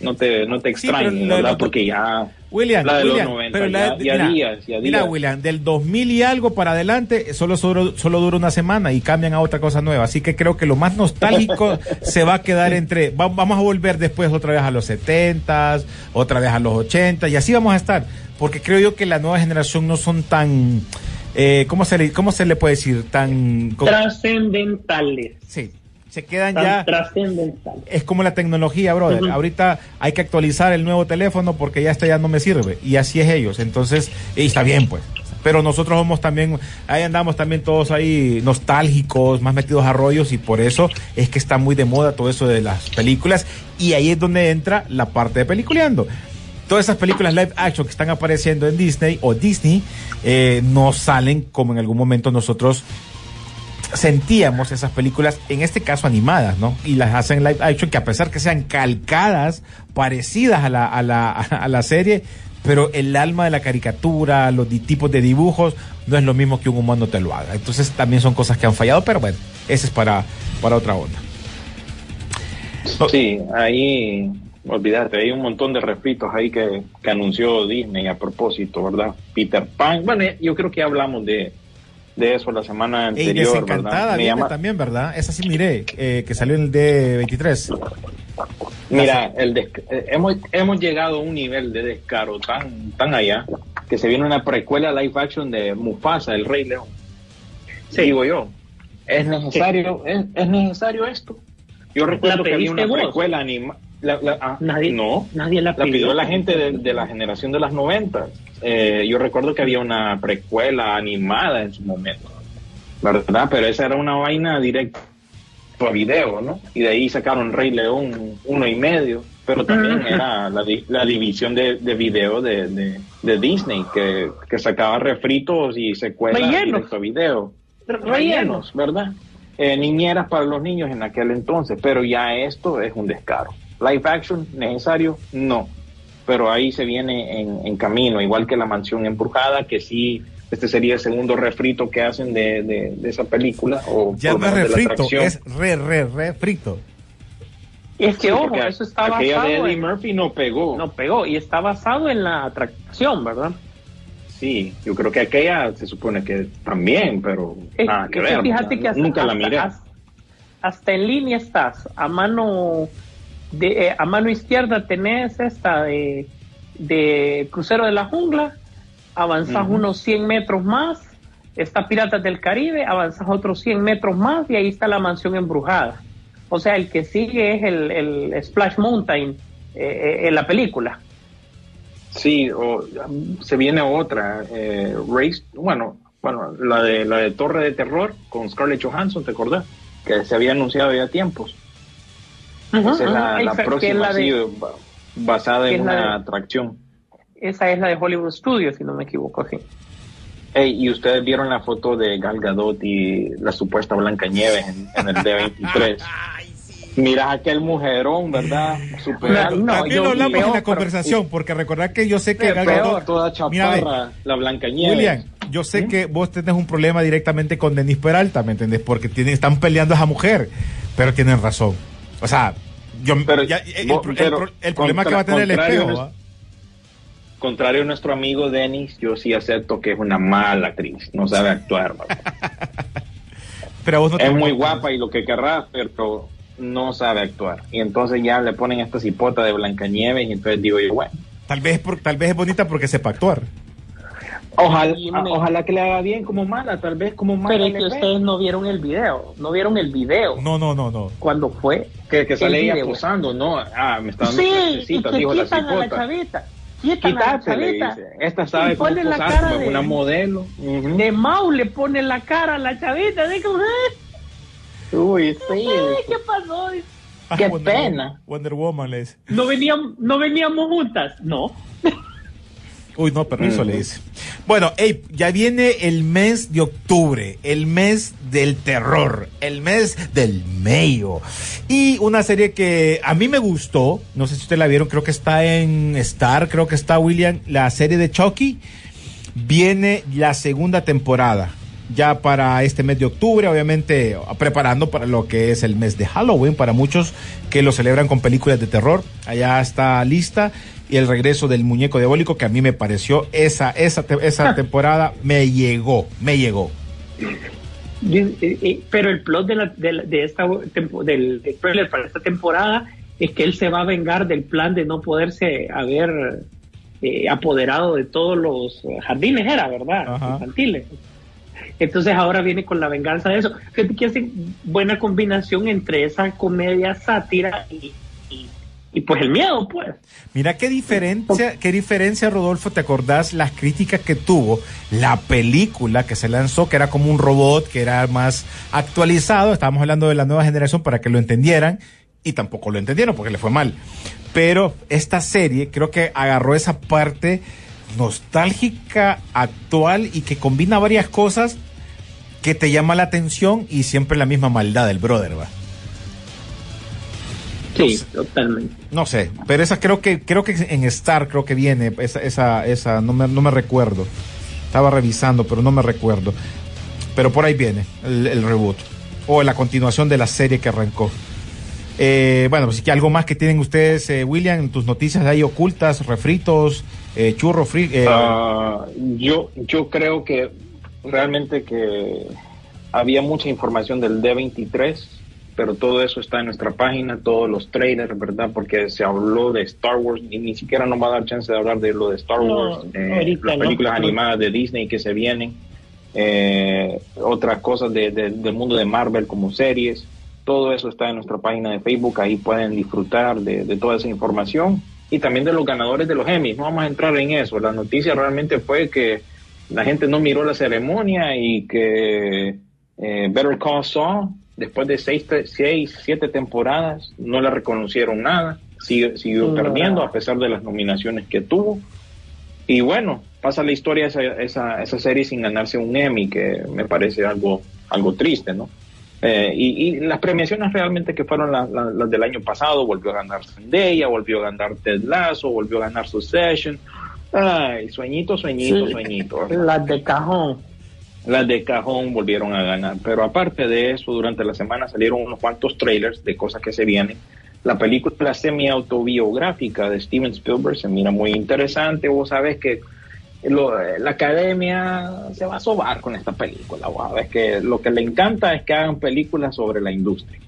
No te, no te Sí, extrañes, de ¿verdad? Porque ya William, la de William, los 90, pero la- ya, ya mira, días, Mira. William, del 2000 y algo para adelante solo, solo, solo dura una semana y cambian a otra cosa nueva. Así que creo que lo más nostálgico (laughs) se va a quedar entre. va- vamos a volver después otra vez a los 70s, otra vez a los 80 y así vamos a estar. Porque creo yo que la nueva generación no son tan. Eh, ¿cómo, se le, ¿Cómo se le puede decir? Tan. Trascendentales. sí, se quedan Tan ya es como la tecnología, brother. Ahorita hay que actualizar el nuevo teléfono porque ya este ya no me sirve. Y así es ellos. Entonces, y está bien, pues. Pero nosotros somos también, ahí andamos también todos ahí nostálgicos, más metidos a rollos y por eso es que está muy de moda todo eso de las películas y ahí es donde entra la parte de peliculeando. Todas esas películas live action que están apareciendo en Disney o Disney eh, no salen como en algún momento nosotros sentíamos esas películas, en este caso animadas, ¿no? Y las hacen live action, que a pesar que sean calcadas, parecidas a la, a la, (laughs) a la serie, pero el alma de la caricatura, los tipos de dibujos, no es lo mismo que un humano te lo haga. Entonces también son cosas que han fallado, pero bueno, ese es para, para otra onda. Sí, ahí, olvídate, hay un montón de refritos ahí que, que anunció Disney a propósito, ¿verdad? Peter Pan, bueno, yo creo que hablamos de, de eso la semana Y anterior, desencantada ¿verdad? Viene llama- también, ¿verdad? Esa sí miré, eh, que salió en el D23. Mira, el des- eh, hemos, hemos llegado a un nivel de descaro tan, tan allá que se viene una precuela live action de Mufasa, el Rey León. Digo yo, ¿es necesario, es, es necesario esto? Yo recuerdo que había una vos? precuela anima. La- la- ah, Nadie, no, nadie la la pidió. pidió la gente de, de la generación de las 90. Eh, yo recuerdo que había una precuela animada en su momento, ¿verdad? Pero esa era una vaina directa a video, ¿no? Y de ahí sacaron Rey León uno y medio, pero también Ujú. era la, la división de, de video de, de, de Disney, que, que sacaba refritos y secuelas Rellenos. directo a video. Rellenos, ¿verdad? Eh, niñeras para los niños en aquel entonces, pero ya esto es un descaro. Live action, necesario, no. Pero ahí se viene en, en camino, igual que la mansión embrujada, que sí, este sería el segundo refrito que hacen de, de- de esa película. O Ya por no lo es menos de la refrito, atracción. es re, re, refrito. Es que, Sí, ojo, eso está aquella basado de Eddie en- Murphy no pegó. No pegó y está basado en la atracción, ¿verdad? Sí, yo creo que aquella se supone que también, pero nada que ver. Fíjate que hasta, nunca la miré. hasta- hasta en línea estás. A mano de, eh, a mano izquierda tenés esta de, de Crucero de la Jungla, avanzás Ujú. unos 100 metros más, está Piratas del Caribe, avanzas otros 100 metros más y ahí está la mansión embrujada. O sea, el que sigue es el, el Splash Mountain eh, eh, en la película. Sí, o, se viene otra, eh, Race, bueno, bueno, la de la de Torre de Terror con Scarlett Johansson, ¿te acordás? Que se había anunciado ya tiempos. Esa es la, la Esa- que es próxima, la de- sí, ba- basada en una de- atracción. Esa es la de Hollywood Studios, si no me equivoco, sí. Ey, y ustedes vieron la foto de Gal Gadot y la supuesta Blanca Nieves en, en el D23. (laughs) Mira aquel mujerón, ¿verdad? Super No, alto. no, También lo hablamos peor, en la pero- conversación, porque recordad que yo sé que Gal Gadot- toda Mira, chaparra, la Blanca Nieves. William, yo sé que vos tenés un problema directamente con Denis Peralta, ¿me entendés? Porque tienen, están peleando a esa mujer, pero tienen razón. O sea, Yo, Pero- ya, el, el- bo- el- pero el problema que va a tener el espejo. Contrario a nuestro amigo Dennis, yo sí acepto que es una mala actriz, no sabe actuar. (laughs) Pero vos no es muy guapa y lo que querrá, pero no sabe actuar. Y entonces ya le ponen esta cipota de Blancanieves y entonces digo yo, bueno, Tal vez, por- tal vez es bonita porque sepa actuar. Ojalá, Sí, a- me- ojalá que le haga bien como mala, tal vez como mala. Pero es que ustedes no vieron el video, no vieron el video. No, no, no, no. Cuando fue. que, que sale el ella posando, no, ah, me está dando Sí, y que dijo la quitan a la chavita. Quítate, le dice. Esta sabe cómo pone la posar cara como de- una modelo. Ujú. De Mau le pone la cara a la chavita. Dice como, "Eh, Uy, sí. ¿qué pasó? Ah, Qué Wonder pena. Wonder Woman le dice. ¿No veníamos, ¿No veníamos juntas? No. Uy, no, permiso le dice. Bueno, ey, ya viene el mes de octubre, el mes del terror, el mes del medio. Y una serie que a mí me gustó, no sé si ustedes la vieron, creo que está en Star, creo que está William, la serie de Chucky. Viene la segunda temporada. Ya para este mes de octubre, obviamente preparando para lo que es el mes de Halloween, para muchos que lo celebran con películas de terror. Allá está lista y el regreso del muñeco diabólico que a mí me pareció esa esa esa temporada me llegó, me llegó. Y- y- Pero el plot de, la, de, la- de esta del, del trailer para esta temporada es que él se va a vengar del plan de no poderse haber eh, apoderado de todos los eh, jardines, era, ¿verdad? Ajá. Infantiles. Entonces ahora viene con la venganza de eso. Fíjate que hacen buena combinación entre esa comedia sátira y, y, pues el miedo, pues. Mira qué diferencia, qué diferencia, Rodolfo, ¿te acordás las críticas que tuvo la película que se lanzó, que era como un robot, que era más actualizado? Estábamos hablando de la nueva generación para que lo entendieran y tampoco lo entendieron porque le fue mal. Pero esta serie creo que agarró esa parte nostálgica, actual y que combina varias cosas que te llama la atención y siempre la misma maldad del brother, va. Sí, totalmente. No sé, pero esa creo que creo que en Star creo que viene esa esa esa no me, no me recuerdo. Estaba revisando, pero no me recuerdo. Pero por ahí viene el, el reboot o la continuación de la serie que arrancó. Eh, bueno, pues que algo más que tienen ustedes, eh, William, en tus noticias ahí ocultas, refritos, eh, churro free. eh, Ah, yo, yo creo que realmente que había mucha información del D23, pero todo eso está en nuestra página, todos los trailers, ¿verdad? Porque se habló de Star Wars y ni siquiera nos va a dar chance de hablar de lo de Star No, Wars, eh, ahorita las películas No. animadas de Disney que se vienen, eh, otras cosas de- de- del mundo de Marvel como series. Todo eso está en nuestra página de Facebook, ahí pueden disfrutar de, de toda esa información y también de los ganadores de los Emmys. No vamos a entrar en eso. La noticia realmente fue que la gente no miró la ceremonia y que eh, Better Call Saul, después de seis, seis, siete temporadas, no le reconocieron nada. Sigue, siguió No. perdiendo a pesar de las nominaciones que tuvo. Y bueno, pasa la historia esa, esa, esa serie sin ganarse un Emmy, que me parece algo, algo triste, ¿no? Eh, y, y las premiaciones realmente que fueron la- la- las del año pasado, volvió a ganar Zendaya, volvió a ganar Ted Lasso, volvió a ganar Succession. Ay, sueñito, sueñito, Sí. sueñito. Las de cajón. Las de cajón volvieron a ganar. Pero aparte de eso, durante la semana salieron unos cuantos trailers de cosas que se vienen. La película semi-autobiográfica de Steven Spielberg se mira muy interesante. Vos sabés que lo- la academia se va a sobar con esta película. Vos sabés que lo que le encanta es que hagan películas sobre la industria.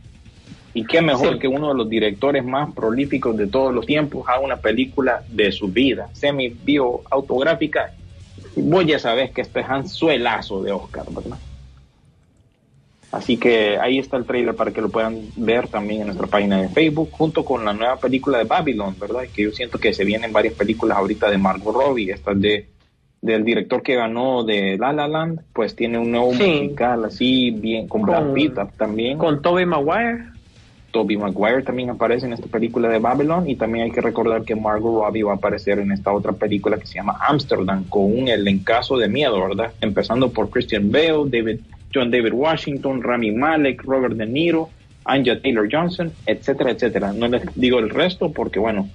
Y qué mejor Sí. que uno de los directores más prolíficos de todos los tiempos haga una película de su vida, semi-bio-autográfica. Vos ya sabés que este es anzuelazo de Oscar, ¿verdad? Así que ahí está el trailer para que lo puedan ver también en nuestra página de Facebook, junto con la nueva película de Babylon, ¿verdad? Que yo siento que se vienen varias películas ahorita de Margot Robbie, esta es de del director que ganó de La La Land, pues tiene un nuevo Sí. musical así, bien, con Brad Con- Pitt también. Con Tobey Maguire. Toby Maguire también aparece en esta película de Babylon y también hay que recordar que Margot Robbie va a aparecer en esta otra película que se llama Amsterdam con un elencazo de miedo, ¿verdad? Empezando por Christian Bale, David, John David Washington, Rami Malek, Robert De Niro, Anja Taylor Johnson, etcétera, etcétera. No les digo el resto porque, bueno,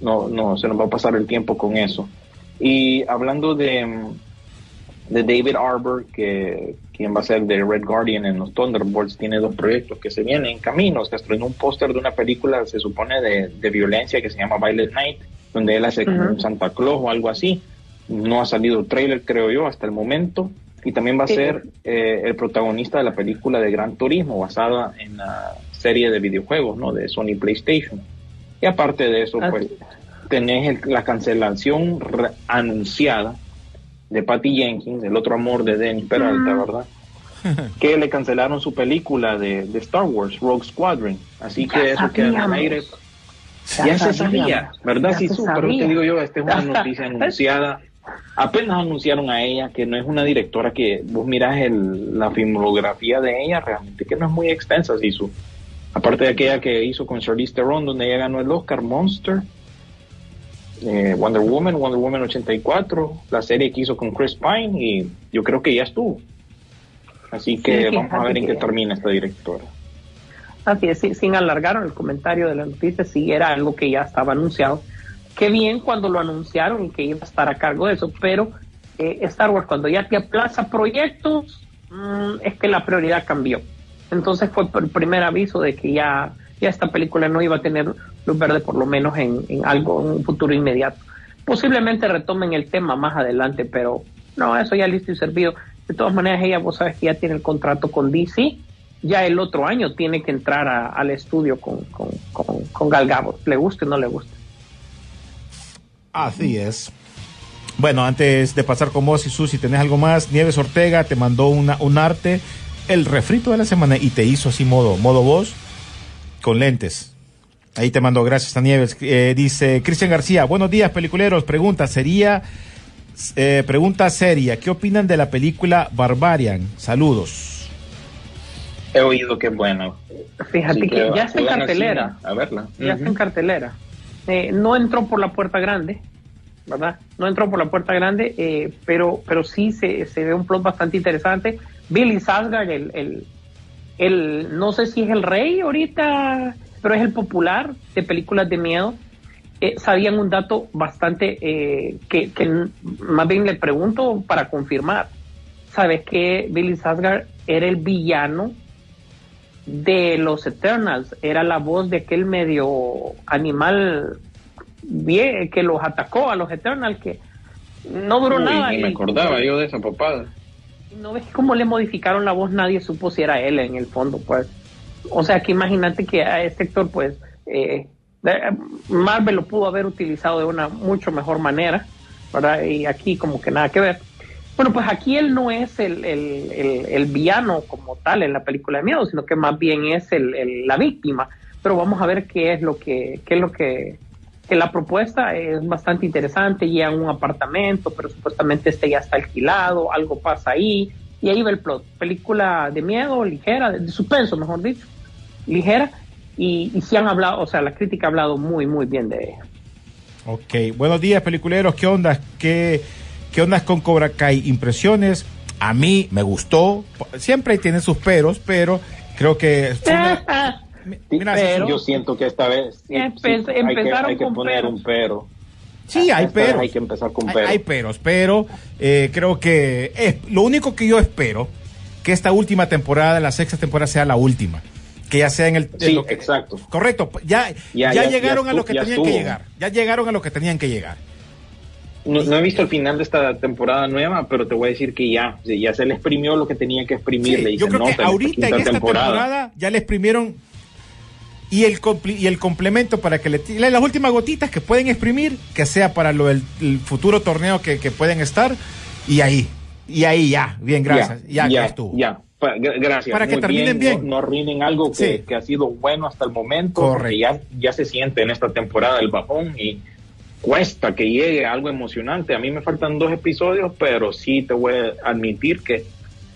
no, no se nos va a pasar el tiempo con eso. Y hablando de, de David Arbor, que quien va a ser de Red Guardian en los Thunderbolts, tiene dos proyectos que se vienen en camino. Se estrenó un póster de una película, se supone, de, de violencia que se llama Violet Night, donde él hace como un Santa Claus o algo así. No ha salido trailer, creo yo, hasta el momento. Y también va a Sí. ser eh, el protagonista de la película de Gran Turismo, basada en la serie de videojuegos, ¿no? De Sony PlayStation. Y aparte de eso, Ah, pues, tenés el- la cancelación anunciada de Patty Jenkins, el otro amor de Dennis Peralta, ¿verdad? que le cancelaron su película de, de Star Wars, Rogue Squadron. Así Ya que eso queda en el aire. Ya Ya, se sabía, ¿verdad? Ya Sí, su, pero te digo yo, esta es una (laughs) noticia anunciada. Apenas anunciaron a ella que no es una directora que vos mirás el, la filmografía de ella, realmente que no es muy extensa, Sisu. Aparte de aquella que hizo con Charlize Theron, donde ella ganó el Oscar, Monster, eh, Wonder Woman, Wonder Woman 84, la serie que hizo con Chris Pine, y yo creo que ya estuvo. Así que Sí, vamos a ver en qué termina esta directora. Así es, sin alargar el comentario de la noticia, sí era algo que ya estaba anunciado. Qué bien cuando lo anunciaron y que iba a estar a cargo de eso, pero eh, Star Wars cuando ya te aplaza proyectos, mm, es que la prioridad cambió. Entonces fue el primer aviso de que ya, ya esta película no iba a tener luz verde por lo menos en, algo, en un futuro inmediato. Posiblemente retomen el tema más adelante, pero no, eso ya listo y servido. De todas maneras, ella, vos sabes que ya tiene el contrato con DC, ya el otro año tiene que entrar al estudio con, con, con, con Gal Gadot, le guste o no le guste. Así es. Bueno, antes de pasar con vos y Susi, ¿tenés algo más? Nieves Ortega te mandó una, un arte, el refrito de la semana, y te hizo así modo, modo voz, con lentes. Ahí te mando gracias a Nieves. Eh, dice Cristian García, buenos días, peliculeros. Pregunta, sería, eh, pregunta seria, ¿qué opinan de la película Barbarian? Saludos. He oído que es bueno. Fíjate que ya está en cartelera. A verla. Ya está en cartelera. Eh, no entró por la puerta grande, ¿verdad? No entró por la puerta grande, eh, pero, pero sí se, se ve un plot bastante interesante. Billy Sasgard, el, el, el, no sé si es el rey ahorita, pero es el popular de películas de miedo. Eh, sabían un dato bastante eh, que, más bien le pregunto para confirmar. ¿Sabes que Billy Sasgard era el villano de los Eternals? Era la voz de aquel medio animal bien, que los atacó a los Eternals, que no duró Uy, nada. ni me y- acordaba yo de esa papada. no ves cómo le modificaron la voz, nadie supo si era él en el fondo, pues. O sea, que imagínate que a este actor, pues, eh, Marvel lo pudo haber utilizado de una mucho mejor manera, ¿verdad? Y aquí como que nada que ver. Bueno, pues aquí él no es el, el, el- el villano como tal en la película de miedo, sino que más bien es el, la víctima. Pero vamos a ver qué es lo que, qué es lo que, que la propuesta es bastante interesante, llegan a un apartamento, pero supuestamente este ya está alquilado, algo pasa ahí, y ahí va el plot. Película de miedo, ligera, de, de suspenso, mejor dicho, ligera, y, y han hablado, o sea, la crítica ha hablado muy, muy bien de ella. Ok, buenos días, peliculeros. ¿Qué onda? ¿Qué, qué ondas con Cobra Kai? Impresiones. A mí me gustó. Siempre tiene sus peros, pero creo que. una- (laughs) Mira, Pero- yo siento que esta vez sí, Empe- sí, hay que, empezaron hay que con poner peros. un pero. Sí, hay peros. Hay que empezar con Hay, pero. hay peros, pero eh, creo que es, lo único que yo espero que esta última temporada, la sexta temporada, sea la última. Que ya sea en el. en Sí, lo que- exacto. Correcto. Ya, ya, Ya, ya, llegaron ya a lo que tenían que llegar. Ya llegaron a lo que tenían que llegar. No, no he visto el final de esta temporada nueva, pero te voy a decir que ya, ya se le exprimió lo que tenía que exprimir. Sí, le yo creo que ahorita en esta temporada. ya le exprimieron y el y el complemento para que le las últimas gotitas que pueden exprimir que sea para lo del el futuro torneo que, que pueden estar y ahí y ahí ya bien gracias ya, ya, estuvo Ya, gracias. Para que Muy terminen bien. No, no arruinen algo que, Sí. que ha sido bueno hasta el momento. Correcto. Ya, ya se siente en esta temporada el bajón y cuesta que llegue algo emocionante. A mí me faltan dos episodios, pero sí te voy a admitir que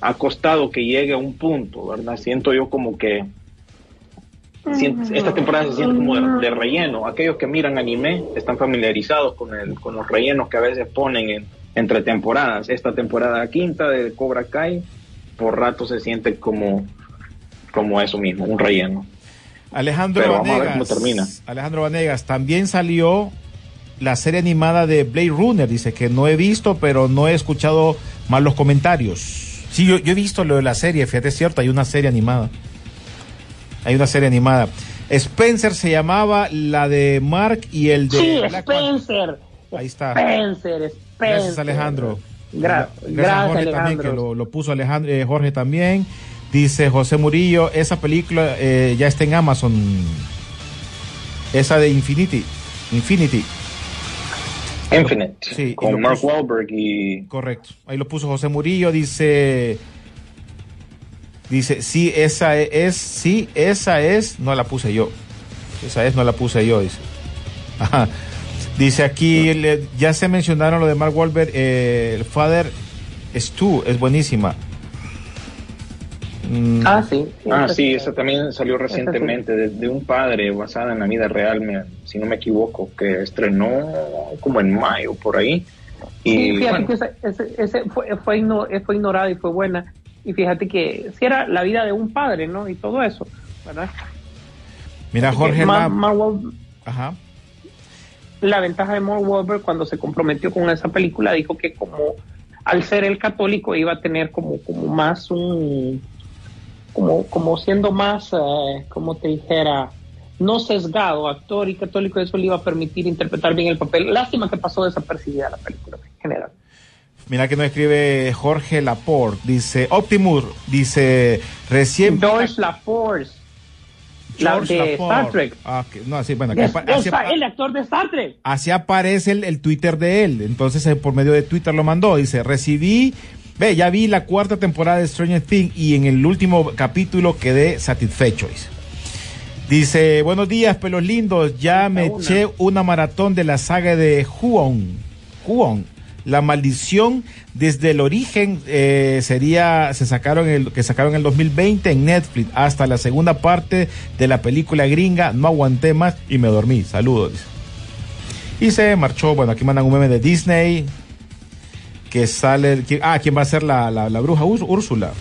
ha costado que llegue a un punto, ¿verdad? Siento yo como que siento- esta temporada se siente como de, de relleno. Aquellos que miran anime están familiarizados con, el, con los rellenos que a veces ponen en, entre temporadas. Esta temporada quinta de Cobra Kai, por rato se siente como, como eso mismo, un relleno. Alejandro Pero vamos a ver Vanegas cómo termina. Alejandro Vanegas también salió la serie animada de Blade Runner dice que no he visto pero no he escuchado más los comentarios. Sí, yo, yo he visto lo de la serie, fíjate, es cierto, hay una serie animada. Hay una serie animada. Spencer se llamaba la de Mark y el de Sí, Black. Spencer. Ahí está. Spencer, Spencer. Gracias Alejandro. Gra- gracias, gracias, Jorge también Alejandro. que lo, lo puso Alejandro, eh, Jorge también. Dice José Murillo, esa película eh, ya está en Amazon. Esa de Infinity. Infinity. Infinite. Sí, con Mark puso- Wahlberg y Correcto. Ahí lo puso José Murillo. Dice. Dice, sí, esa e- es, sí, esa es, no la puse yo. Esa es, no la puse yo, dice. (laughs) Ajá. Dice aquí, le- ya se mencionaron lo de Mark Wahlberg, eh, el Father Stu, es buenísima. Mm, Ah, sí. Ah, sí, esa también salió recientemente de, de un padre basada en la vida real, me- si no me equivoco, que estrenó como en mayo por ahí. Y Sí, fíjate bueno, que ese, ese- ese fue, fue, igno- fue ignorada y fue buena. Y fíjate que si era la vida de un padre, ¿no? Y todo eso, ¿verdad? Mira, Jorge, la, Wahlberg- ajá. la ventaja de Mark Wahlberg cuando se comprometió con esa película dijo que como al ser el católico iba a tener como, como más un como, como siendo más eh, como te dijera no sesgado actor y católico eso le iba a permitir interpretar bien el papel lástima que pasó desapercibida la película en general Mira que nos escribe Jorge Laporte, dice Optimus, dice recién George LaForce la George de Laporte. Star Trek Ah, ok. No, bueno, Es- así, apa- el actor de Star Trek así aparece el, el Twitter de él. Entonces, eh, por medio de Twitter lo mandó. Dice, recibí, ve, ya vi la cuarta temporada de Stranger Things y en el último capítulo quedé satisfecho. Dice, Dice, buenos días, pelos lindos. Ya me una. eché una maratón de la saga de Huon. Huon. La maldición desde el origen eh, sería, se sacaron el, que sacaron en el 2020 en Netflix hasta la segunda parte de la película gringa. No aguanté más y me dormí. Saludos. Y se marchó, bueno, aquí mandan un meme de Disney que sale, ah, ¿quién va a ser la, la, bruja Úrs- Úrsula?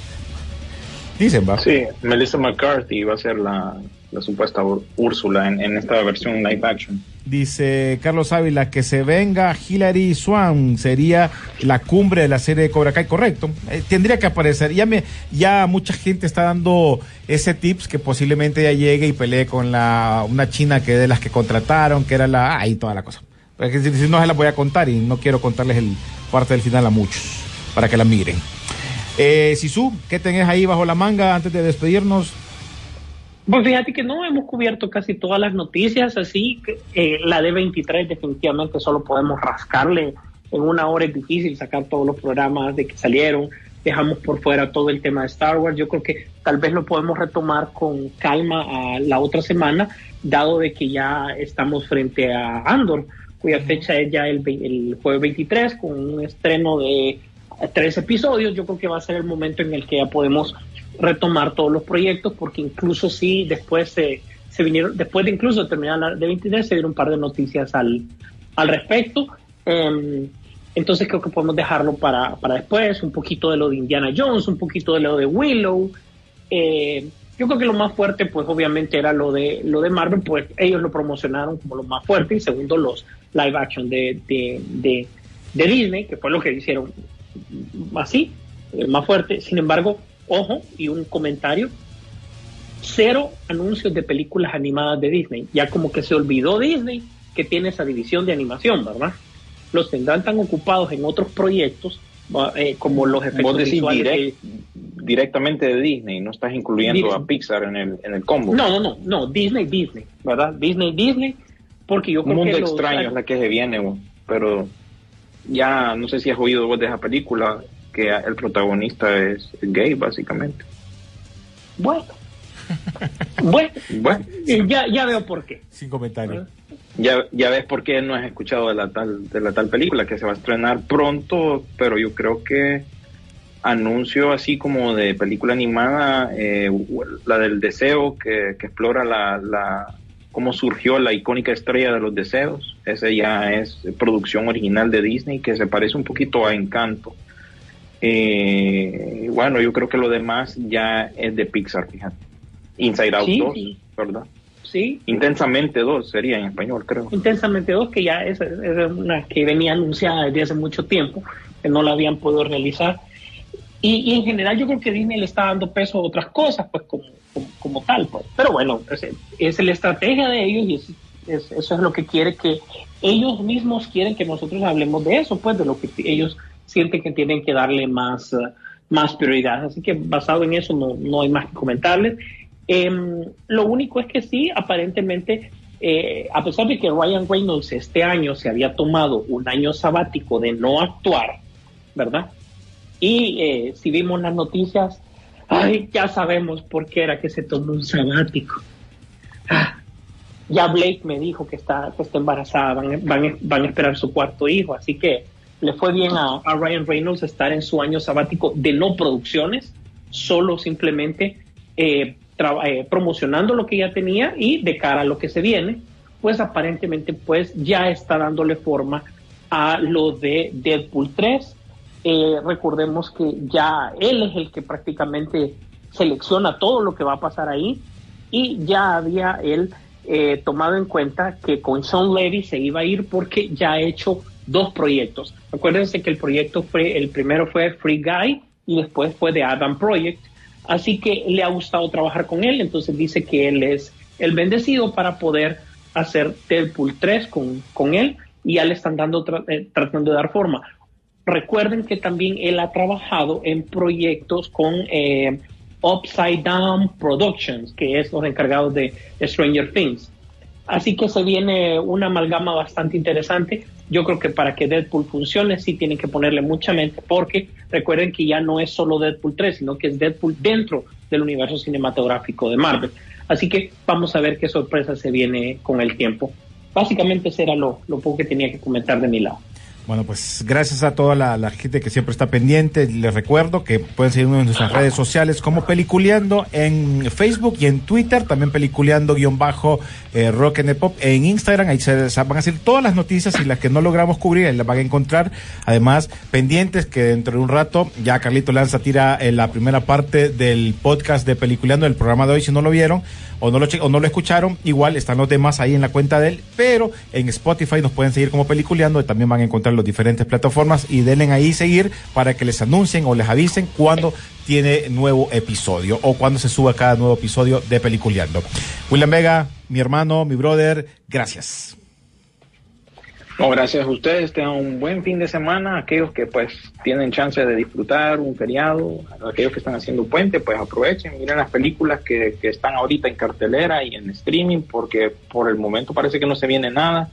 Dicen, va. sí, Melissa McCarthy va a ser la, la supuesta Úrsula en esta versión live action. Dice Carlos Ávila que se venga Hilary Swan sería la cumbre de la serie de Cobra Kai, correcto. Eh, tendría que aparecer. Ya me, ya mucha gente está dando ese tips que posiblemente ya llegue y pelee con la una china que de las que contrataron, que era la ay toda la cosa. Pero que si, si no se las voy a contar y no quiero contarles el parte del final a muchos para que la miren. Eh, Sisu, ¿qué tenés ahí bajo la manga antes de despedirnos? Pues fíjate que no hemos cubierto casi todas las noticias, así que eh, la de 23 definitivamente solo podemos rascarle. En una hora es difícil sacar todos los programas de que salieron, dejamos por fuera todo el tema de Star Wars, yo creo que tal vez lo podemos retomar con calma a la otra semana, dado de que ya estamos frente a Andor, cuya fecha es ya el, el jueves 23 con un estreno de tres episodios, yo creo que va a ser el momento en el que ya podemos retomar todos los proyectos, porque incluso sí, después se, se vinieron, después de incluso terminar la de 23, se dieron un par de noticias al, al respecto. Em, entonces creo que podemos dejarlo para, para después, un poquito de lo de Indiana Jones, un poquito de lo de Willow. Eh, yo creo que lo más fuerte, pues obviamente era lo de lo de Marvel, pues ellos lo promocionaron como lo más fuerte, y segundo los live action de, de, de, Disney, que fue lo que hicieron así, eh, más fuerte. Sin embargo, ojo, y un comentario, cero anuncios de películas animadas de Disney. Ya como que se olvidó Disney que tiene esa división de animación, ¿verdad? Los tendrán tan ocupados en otros proyectos eh, como los efectos Vos decís visuales direct- directamente de Disney, no estás incluyendo Disney. a Pixar en el, en el combo. No, no, no, no, Disney, Disney, ¿verdad? Disney, Disney, porque yo creo mundo que los- extraño es la que se viene, pero ya no sé si has oído vos de esa película que el protagonista es gay, básicamente. Bueno, (laughs) bueno, Bueno, ya, ya veo por qué. Sin comentarios. ya, ya ves por qué no has escuchado de la tal de la tal película que se va a estrenar pronto, pero yo creo que anuncio así como de película animada, eh, la del deseo que, que explora la, la cómo surgió la icónica estrella de los deseos. Ese ya es producción original de Disney que se parece un poquito a Encanto. Eh, bueno, yo creo que lo demás ya es de Pixar, fíjate. Inside Out Sí, 2, sí. ¿verdad? sí. Intensamente 2 sería en español, creo. Intensamente 2, que ya es, es una que venía anunciada desde hace mucho tiempo, que no la habían podido realizar. Y, y en general yo creo que Disney le está dando peso a otras cosas, pues como, como, como tal. Pues. Pero bueno, es, es la estrategia de ellos y es, es- eso es lo que quiere que ellos mismos quieren que nosotros hablemos de eso, pues de lo que ellos sienten que tienen que darle más, eh, más prioridad. Así que basado en eso no, no hay más que comentarles. Em, lo único es que sí, aparentemente, eh, a pesar de que Ryan Reynolds este año se había tomado un año sabático de no actuar, ¿verdad? Y eh, si vimos las noticias, ay, ya sabemos por qué era que se tomó un sabático. Ah, ya Blake me dijo que está, que está embarazada, van, van- van a esperar su cuarto hijo, así que le fue bien a, Ryan Reynolds estar en su año sabático de no producciones, solo simplemente eh, eh, promocionando lo que ya tenía y de cara a lo que se viene, pues aparentemente pues ya está dándole forma a lo de Deadpool 3. Eh, recordemos que ya él es el que prácticamente selecciona todo lo que va a pasar ahí y ya había él tomado en cuenta que con Sean Levy se iba a ir porque ya ha hecho dos proyectos. Acuérdense que el proyecto fue, el primero fue Free Guy y después fue The Adam Project. Así que le ha gustado trabajar con él, entonces dice que él es el bendecido para poder hacer Deadpool 3 con, con él y ya le están dando, eh, tratando de dar forma. Recuerden que también él ha trabajado en proyectos con eh, Upside Down Productions, que es los encargados de Stranger Things. Así que se viene una amalgama bastante interesante. Yo creo que para que Deadpool funcione sí tienen que ponerle mucha mente porque recuerden que ya no es solo Deadpool 3, sino que es Deadpool dentro del universo cinematográfico de Marvel. Así que vamos a ver qué sorpresa se viene con el tiempo. Básicamente ese era lo, lo poco que tenía que comentar de mi lado. Bueno, pues gracias a toda la, gente que siempre está pendiente. Les recuerdo que pueden seguirnos en nuestras redes sociales como Peliculeando en Facebook y en Twitter, también Peliculeando guion bajo eh, Rock and Pop en Instagram. Ahí se, van a hacer todas las noticias y las que no logramos cubrir, ahí las van a encontrar. Además, pendientes que dentro de un rato ya Carlito Lanza tira eh, la primera parte del podcast de Peliculeando, del programa de hoy, si no lo vieron o no lo, o no lo escucharon, igual están los demás ahí en la cuenta de él, pero en Spotify nos pueden seguir como Peliculeando y también van a encontrar las diferentes plataformas y denle ahí seguir para que les anuncien o les avisen cuando tiene nuevo episodio o cuando se suba cada nuevo episodio de Peliculeando. William Vega, mi hermano, mi brother, gracias. No, gracias a ustedes, tengan un buen fin de semana, aquellos que pues tienen chance de disfrutar un feriado, aquellos que están haciendo puente, pues aprovechen, miren las películas que, que están ahorita en cartelera y en streaming, porque por el momento parece que no se viene nada.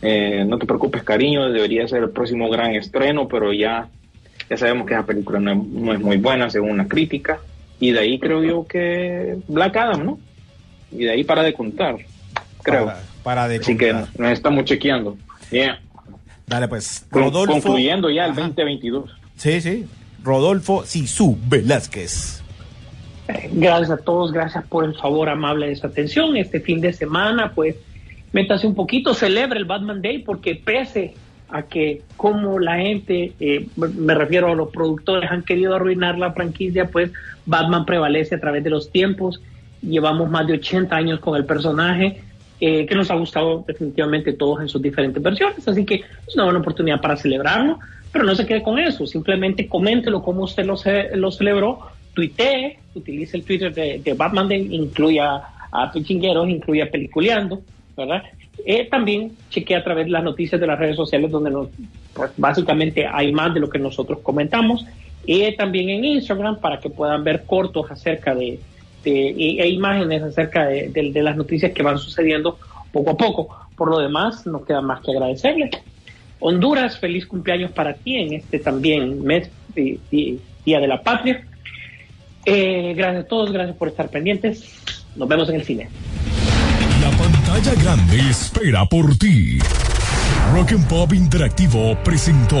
Eh, no te preocupes, cariño, debería ser el próximo gran estreno, pero ya, ya sabemos que esa película no, es- no es muy buena según la crítica. Y de ahí creo yo que Black Adam, ¿no? Y de ahí para de contar, creo. Para, para de Así que nos estamos chequeando. Yeah. Dale pues, Rodolfo. concluyendo ya el Ajá. 2022. Sí, sí. Rodolfo Sisu Velázquez. Gracias a todos, gracias por el favor amable de su atención. Este fin de semana, pues, métase un poquito, celebre el Batman Day, porque pese a que como la gente, eh, me refiero a los productores, han querido arruinar la franquicia, pues Batman prevalece a través de los tiempos. Llevamos más de 80 años con el personaje, eh, que nos ha gustado definitivamente todos en sus diferentes versiones, así que es una buena oportunidad para celebrarlo, pero no se quede con eso, simplemente coméntelo como usted lo, ce- lo celebró, tuitee, utilice el Twitter de, Batman, incluya a Pichingueros, incluya Peliculeando, ¿verdad? Eh, también chequea a través de las noticias de las redes sociales donde nos, pues, básicamente hay más de lo que nosotros comentamos. Y también en Instagram para que puedan ver cortos acerca de, de- e, imágenes acerca de, las noticias que van sucediendo poco a poco. Por lo demás, no queda más que agradecerles. Honduras, feliz cumpleaños para ti en este también mes, y- Día de la Patria. Eh, gracias a todos, gracias por estar pendientes. Nos vemos en el cine. La pantalla grande espera por ti. Rock and Pop Interactivo presentó